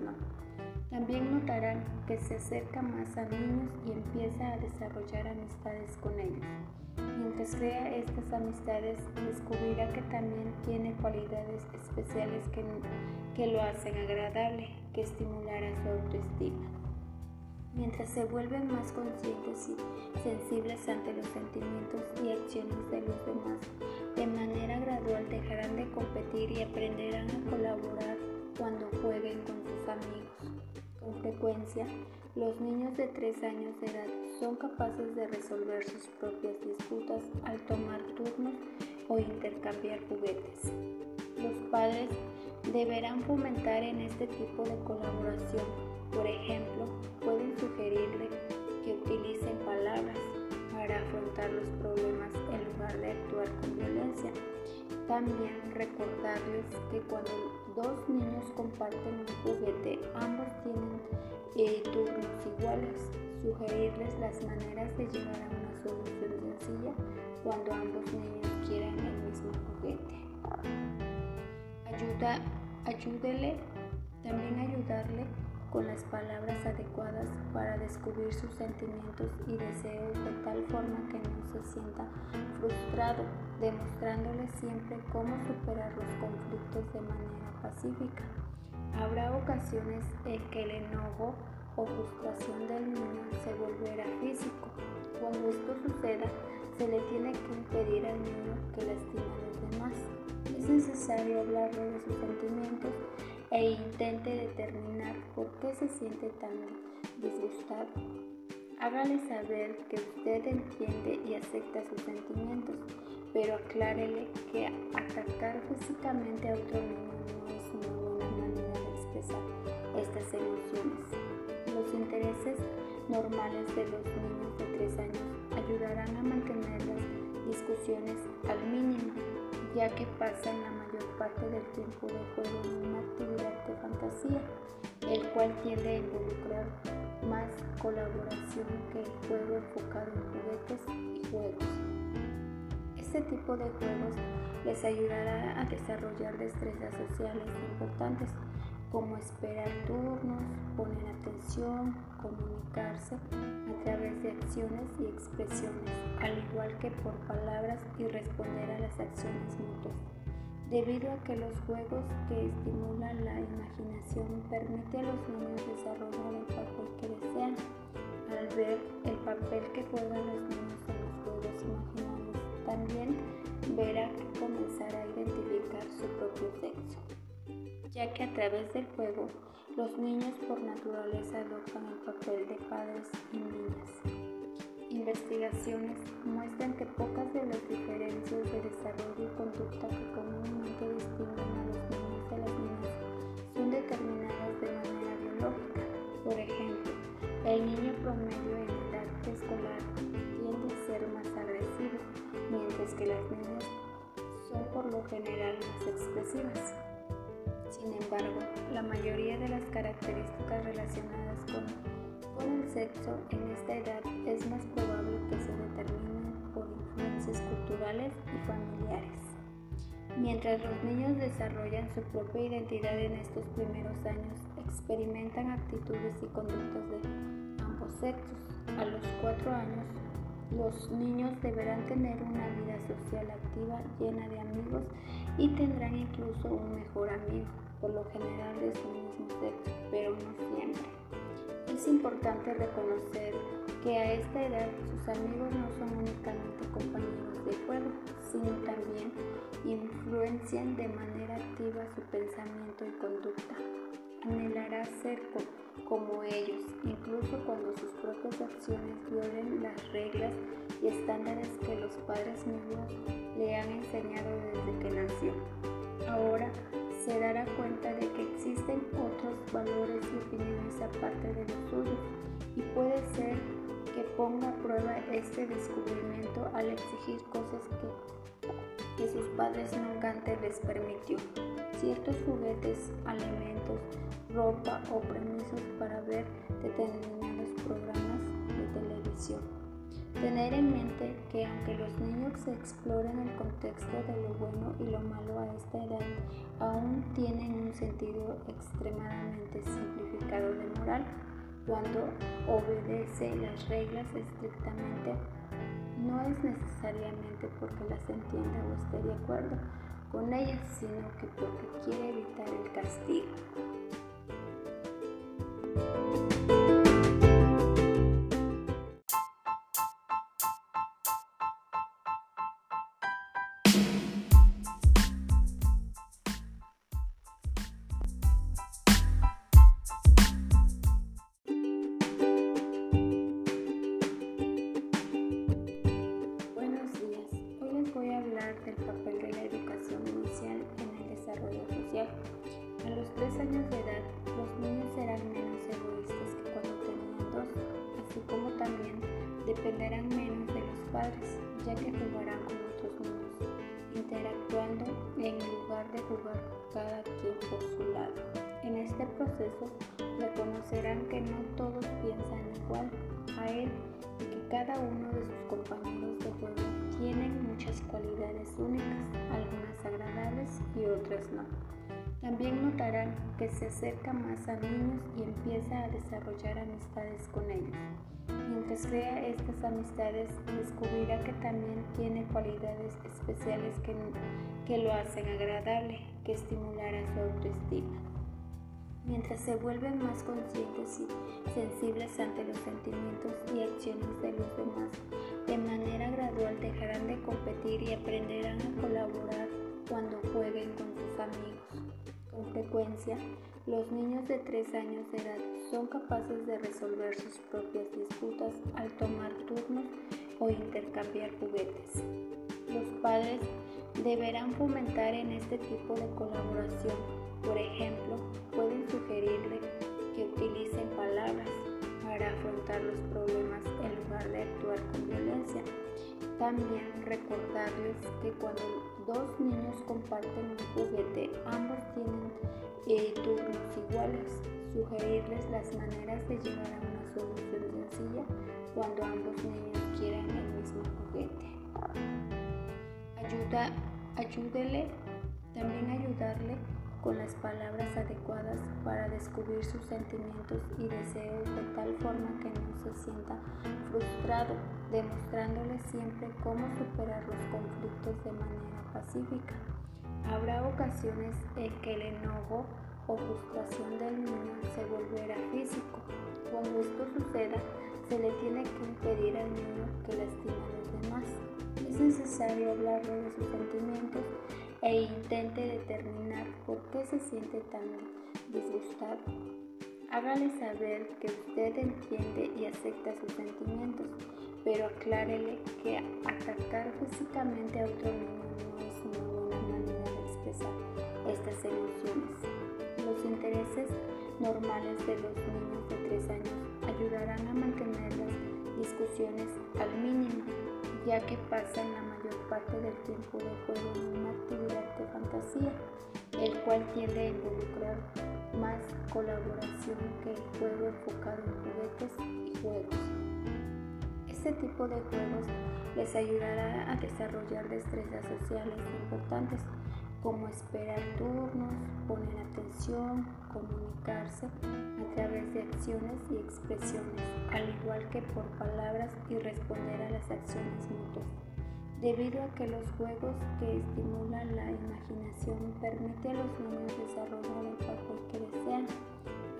No. También notarán que se acerca más a niños y empieza a desarrollar amistades con ellos. Mientras crea estas amistades, descubrirá que también tiene cualidades especiales que, que lo hacen agradable, que estimularán su autoestima. Mientras se vuelven más conscientes y sensibles ante los sentimientos y acciones de los demás, de manera gradual dejarán de competir y aprenderán a colaborar cuando jueguen con sus amigos. Con frecuencia, los niños de 3 años de edad son capaces de resolver sus propias disputas al tomar turnos o intercambiar juguetes. Los padres deberán fomentar en este tipo de colaboración. Por ejemplo, pueden sugerirle que utilicen palabras para afrontar los problemas en lugar de actuar con violencia. También recordarles que cuando dos niños comparten un juguete, ambos tienen eh, turnos iguales. Sugerirles las maneras de llegar a una solución sencilla cuando ambos niños quieran el mismo juguete. Ayuda, ayúdele, también ayudarle con las palabras adecuadas para descubrir sus sentimientos y deseos de tal forma que no se sienta frustrado, demostrándole siempre cómo superar los conflictos de manera pacífica. Habrá ocasiones en que el enojo o frustración del niño se volverá físico. Cuando esto suceda, se le tiene que impedir al niño que lastime a los demás. Es necesario hablarle de sus sentimientos e intente determinar por qué se siente tan disgustado. Hágale saber que usted entiende y acepta sus sentimientos, pero aclárele que atacar físicamente a otro niño no es una buena manera de expresar estas emociones. Los intereses normales de los niños de 3 años ayudarán a mantener las discusiones al mínimo, ya que pasan la mayor parte del tiempo de juego en una actividad de fantasía, el cual tiende a involucrar más colaboración que el juego enfocado en juguetes y juegos. Este tipo de juegos les ayudará a desarrollar destrezas sociales importantes como esperar turnos, poner atención, comunicarse a través de acciones y expresiones, al igual que por palabras y responder a las acciones mutuas debido a que los juegos que estimulan la imaginación permiten a los niños desarrollar el papel que desean. Al ver el papel que juegan los niños en los juegos imaginarios, también verá que comenzará a identificar su propio sexo, ya que a través del juego los niños por naturaleza adoptan el papel de padres y niñas investigaciones muestran que pocas de las diferencias de desarrollo y conducta que comúnmente distinguen a los niños de las niñas son determinadas de manera biológica. Por ejemplo, el niño promedio en edad escolar tiende a ser más agresivo, mientras que las niñas son por lo general más expresivas. Sin embargo, la mayoría de las características relacionadas con, el sexo en esta edad es más probable que se determinen por influencias culturales y familiares. Mientras los niños desarrollan su propia identidad en estos primeros años, experimentan actitudes y conductas de ambos sexos. A los cuatro años, los niños deberán tener una vida social activa llena de amigos y tendrán incluso un mejor amigo, por lo general de su mismo sexo, pero no siempre. Es importante reconocer que a esta edad sus amigos no son únicamente compañeros de juego, sino también influencian de manera activa su pensamiento y conducta. Anhelará ser como ellos, incluso cuando sus propias acciones violen las reglas y estándares que los padres mismos le han enseñado desde que nació. Ahora se dará cuenta de que existen otros valores y opiniones aparte de los suyos y puede ser que ponga a prueba este descubrimiento al exigir cosas que, sus padres nunca les permitió. Ciertos juguetes, alimentos, ropa o permisos para ver determinados programas de televisión. Tener en mente que aunque los niños se exploran el contexto de lo bueno y lo malo a esta edad, aún tienen un sentido extremadamente simplificado de moral cuando obedece las reglas estrictamente no es necesariamente porque las entienda o esté de acuerdo con ellas, sino que porque quiere evitar el castigo. Se acerca más a niños y empieza a desarrollar amistades con ellos. Mientras crea estas amistades, descubrirá que también tiene cualidades especiales que, que lo hacen agradable, que estimularán su autoestima. Mientras se vuelven más conscientes y sensibles ante los sentimientos y acciones de los demás, de manera gradual dejarán de competir y aprenderán a colaborar cuando jueguen con sus amigos. Con frecuencia, los niños de 3 años de edad son capaces de resolver sus propias disputas al tomar turnos o intercambiar juguetes. Los padres deberán fomentar en este tipo de colaboración. Por ejemplo, pueden sugerirle que utilicen palabras para afrontar los problemas en lugar de actuar con violencia. También recordarles que cuando dos niños comparten un juguete, ambos tienen eh, turnos iguales. Sugerirles las maneras de llegar a una solución sencilla cuando ambos niños quieran el mismo juguete. Ayuda, ayúdele, también ayudarle con las palabras adecuadas para descubrir sus sentimientos y deseos de tal forma que no se sienta frustrado, demostrándole siempre cómo superar los conflictos de manera pacífica. Habrá ocasiones en que el enojo o frustración del niño se volverá físico. Cuando esto suceda, se le tiene que impedir al niño que lastime a los demás. Es necesario hablarle de sus sentimientos e intente determinar por qué se siente tan disgustado. Hágale saber que usted entiende y acepta sus sentimientos, pero aclárele que atacar físicamente a otro niño no es una buena manera de expresar estas emociones. Los intereses normales de los niños de 3 años ayudarán a mantener las discusiones al mínimo, ya que pasan la mayor parte del tiempo de juego en una actividad de fantasía. el cual tiende a involucrar más colaboración que el juego enfocado en juguetes y juegos. Este tipo de juegos les ayudará a desarrollar destrezas sociales importantes como esperar turnos, poner atención, comunicarse a través de acciones y expresiones, al igual que por palabras y responder a las acciones mutuas. Debido a que los juegos que estimulan la imaginación permiten a los niños desarrollar el papel que desean,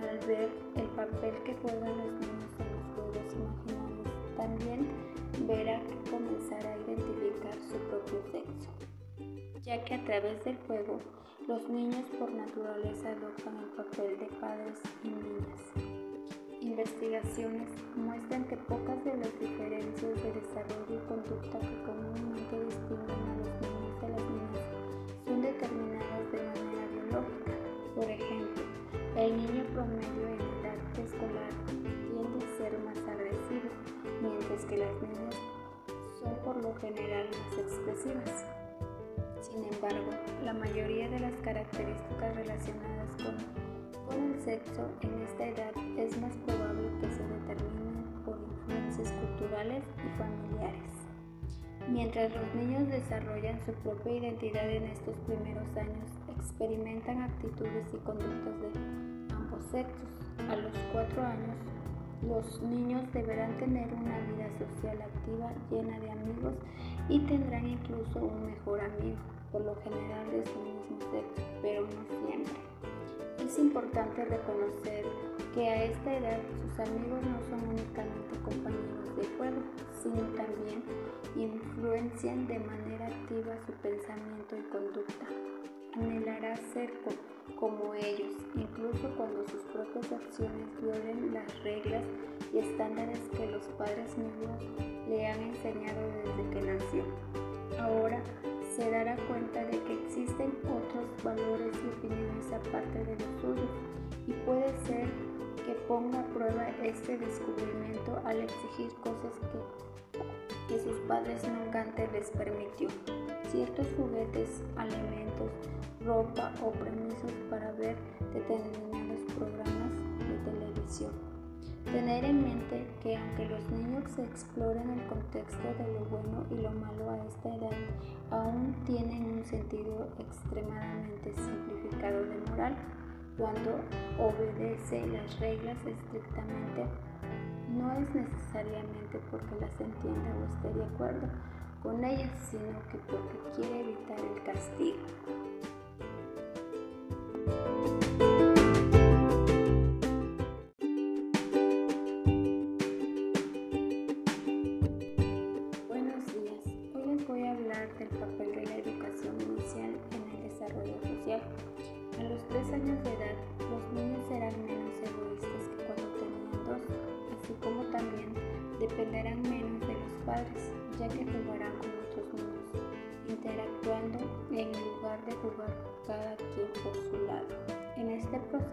al ver el papel que juegan los niños en los juegos imaginarios, también verá que comenzará a identificar su propio sexo ya que a través del juego los niños por naturaleza adoptan el papel de padres y niñas. Investigaciones muestran que pocas de las diferencias de desarrollo y conducta que comúnmente distinguen a los niños de las niñas son determinadas de manera biológica. Por ejemplo, el niño promedio en edad escolar tiende a ser más agresivo, mientras que las niñas son por lo general más expresivas. Sin embargo, la mayoría de las características relacionadas con, el sexo en esta edad es más probable que se determinen por influencias culturales y familiares. Mientras los niños desarrollan su propia identidad en estos primeros años, experimentan actitudes y conductas de ambos sexos. A los cuatro años, los niños deberán tener una vida social activa llena de amigos y tendrán incluso un mejor amigo, por lo general de su mismo sexo, pero no siempre. Es importante reconocer que a esta edad sus amigos no son únicamente compañeros de juego, sino también influencian de manera activa su pensamiento y conducta. Anhelará ser como ellos, incluso cuando sus propias acciones violen las reglas y estándares que los padres mismos le han enseñado desde que nació. Ahora se dará cuenta de que existen otros valores y opiniones aparte de los suyos y puede ser que ponga a prueba este descubrimiento al exigir cosas que, sus padres nunca antes les permitió. Ciertos juguetes, alimentos, ropa o permisos para ver determinados programas de televisión. Tener en mente que aunque los niños exploren el contexto de lo bueno y lo malo a esta edad, aún tienen un sentido extremadamente simplificado de moral cuando obedece las reglas estrictamente no es necesariamente porque las entienda o esté de acuerdo con ellas, sino que porque quiere evitar el castigo.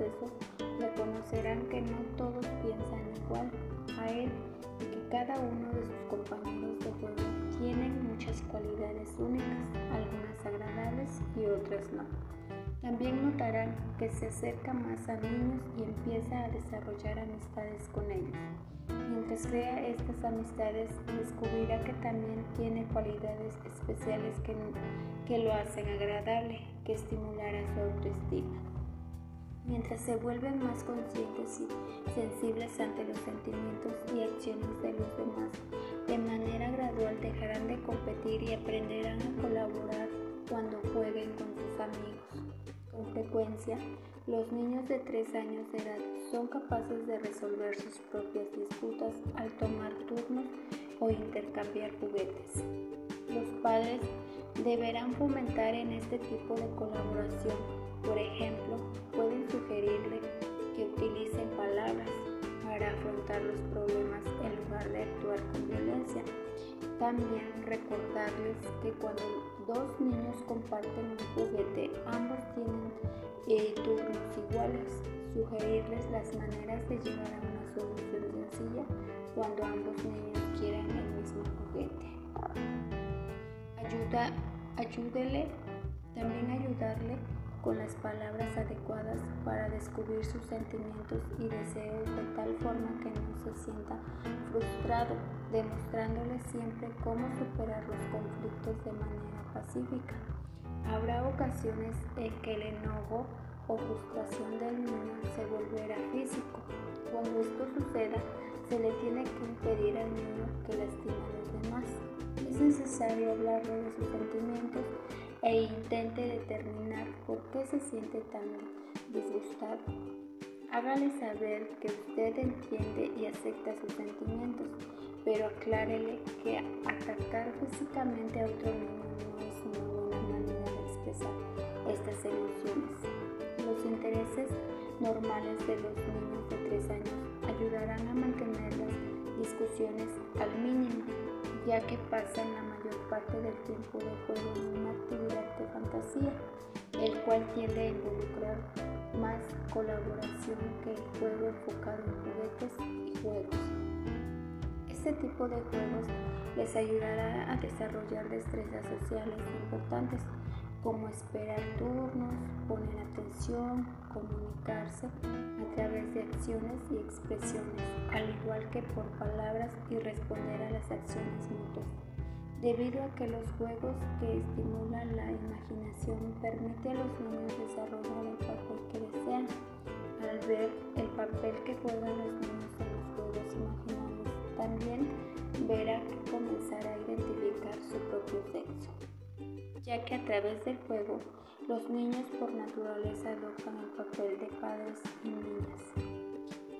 Proceso reconocerán que no todos piensan igual a él y que cada uno de sus compañeros de juego tienen muchas cualidades únicas, algunas agradables y otras no. También notarán que se acerca más a niños y empieza a desarrollar amistades con ellos. Mientras crea estas amistades, descubrirá que también tiene cualidades especiales que, que lo hacen agradable, que estimulará su autoestima. Mientras se vuelven más conscientes y sensibles ante los sentimientos y acciones de los demás, de manera gradual dejarán de competir y aprenderán a colaborar cuando jueguen con sus amigos. Con frecuencia, los niños de 3 años de edad son capaces de resolver sus propias disputas al tomar turnos o intercambiar juguetes. Los padres deberán fomentar en este tipo de colaboración. Por ejemplo, pueden sugerirle que utilicen palabras para afrontar los problemas en lugar de actuar con violencia. También recordarles que cuando dos niños comparten un juguete, ambos tienen eh, turnos iguales. Sugerirles las maneras de llegar a una solución sencilla cuando ambos niños quieran el mismo juguete. Ayuda, ayúdele, también ayudarle con las palabras adecuadas para descubrir sus sentimientos y deseos de tal forma que no se sienta frustrado, demostrándole siempre cómo superar los conflictos de manera pacífica. Habrá ocasiones en que el enojo o frustración del niño se volverá físico. Cuando esto suceda, se le tiene que impedir al niño que lastime a los demás. Es necesario hablarle de sus sentimientos e intente determinar por qué se siente tan disgustado. Hágale saber que usted entiende y acepta sus sentimientos, pero aclárele que atacar físicamente a otro niño no es una buena manera de expresar estas emociones. Los intereses normales de los niños de 3 años ayudarán a mantener las discusiones al mínimo, ya que pasan la mayor parte del tiempo de juego en una actividad de fantasía, el cual tiende a involucrar más colaboración que el juego enfocado en juguetes y juegos. Este tipo de juegos les ayudará a desarrollar destrezas sociales importantes como esperar turnos, poner atención, comunicarse a través de acciones y expresiones, al igual que por palabras y responder a las acciones mutuas. Debido a que los juegos que estimulan la imaginación permiten a los niños desarrollar el papel que desean, al ver el papel que juegan los niños en los juegos imaginarios, también verá que comenzará a identificar su propio sexo ya que a través del juego los niños por naturaleza adoptan el papel de padres y niñas.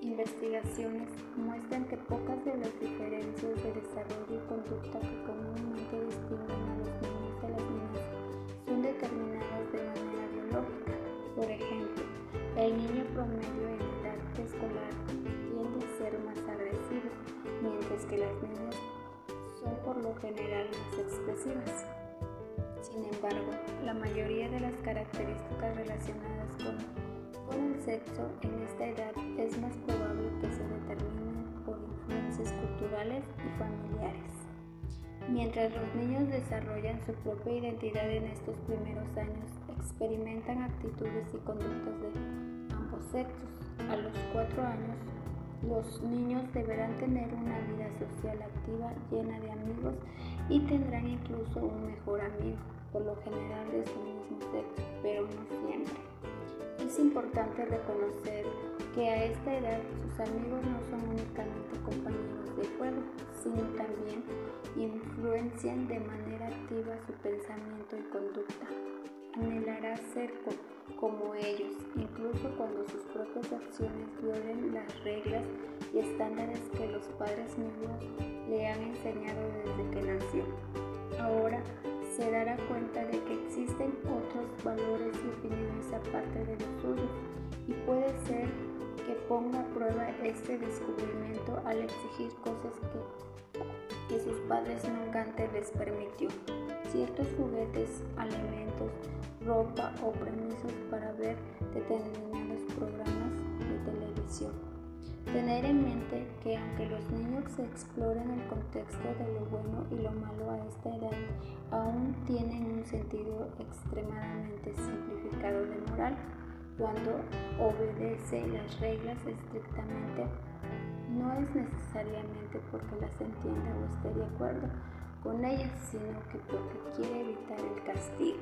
Investigaciones muestran que pocas de las diferencias de desarrollo y conducta que comúnmente distinguen a los niños de las niñas son determinadas de manera biológica. Por ejemplo, el niño promedio en edad escolar tiende a ser más agresivo, mientras que las niñas son por lo general más expresivas. Sin embargo, la mayoría de las características relacionadas con, el sexo en esta edad es más probable que se determinen por influencias culturales y familiares. Mientras los niños desarrollan su propia identidad en estos primeros años, experimentan actitudes y conductas de ambos sexos. A los cuatro años, los niños deberán tener una vida social activa llena de amigos y tendrán incluso un mejor amigo, por lo general de su mismo sexo, pero no siempre. Es importante reconocer que a esta edad sus amigos no son únicamente compañeros de juego, sino también influencian de manera activa su pensamiento y conducta. Anhelará ser como ellos, incluso cuando sus propias acciones violen las reglas y estándares que los padres mismos le han enseñado desde que nació. Ahora se dará cuenta de que existen otros valores y opiniones aparte de los suyos y puede ser que ponga a prueba este descubrimiento al exigir cosas que, que sus padres nunca antes les permitió. Ciertos juguetes, alimentos, ropa o permisos para ver determinados programas de televisión. Tener en mente que aunque los niños exploren el contexto de lo bueno y lo malo a esta edad, aún tienen un sentido extremadamente simplificado de moral. Cuando obedece las reglas estrictamente, no es necesariamente porque las entienda o esté de acuerdo con ellas, sino que porque quiere evitar el castigo.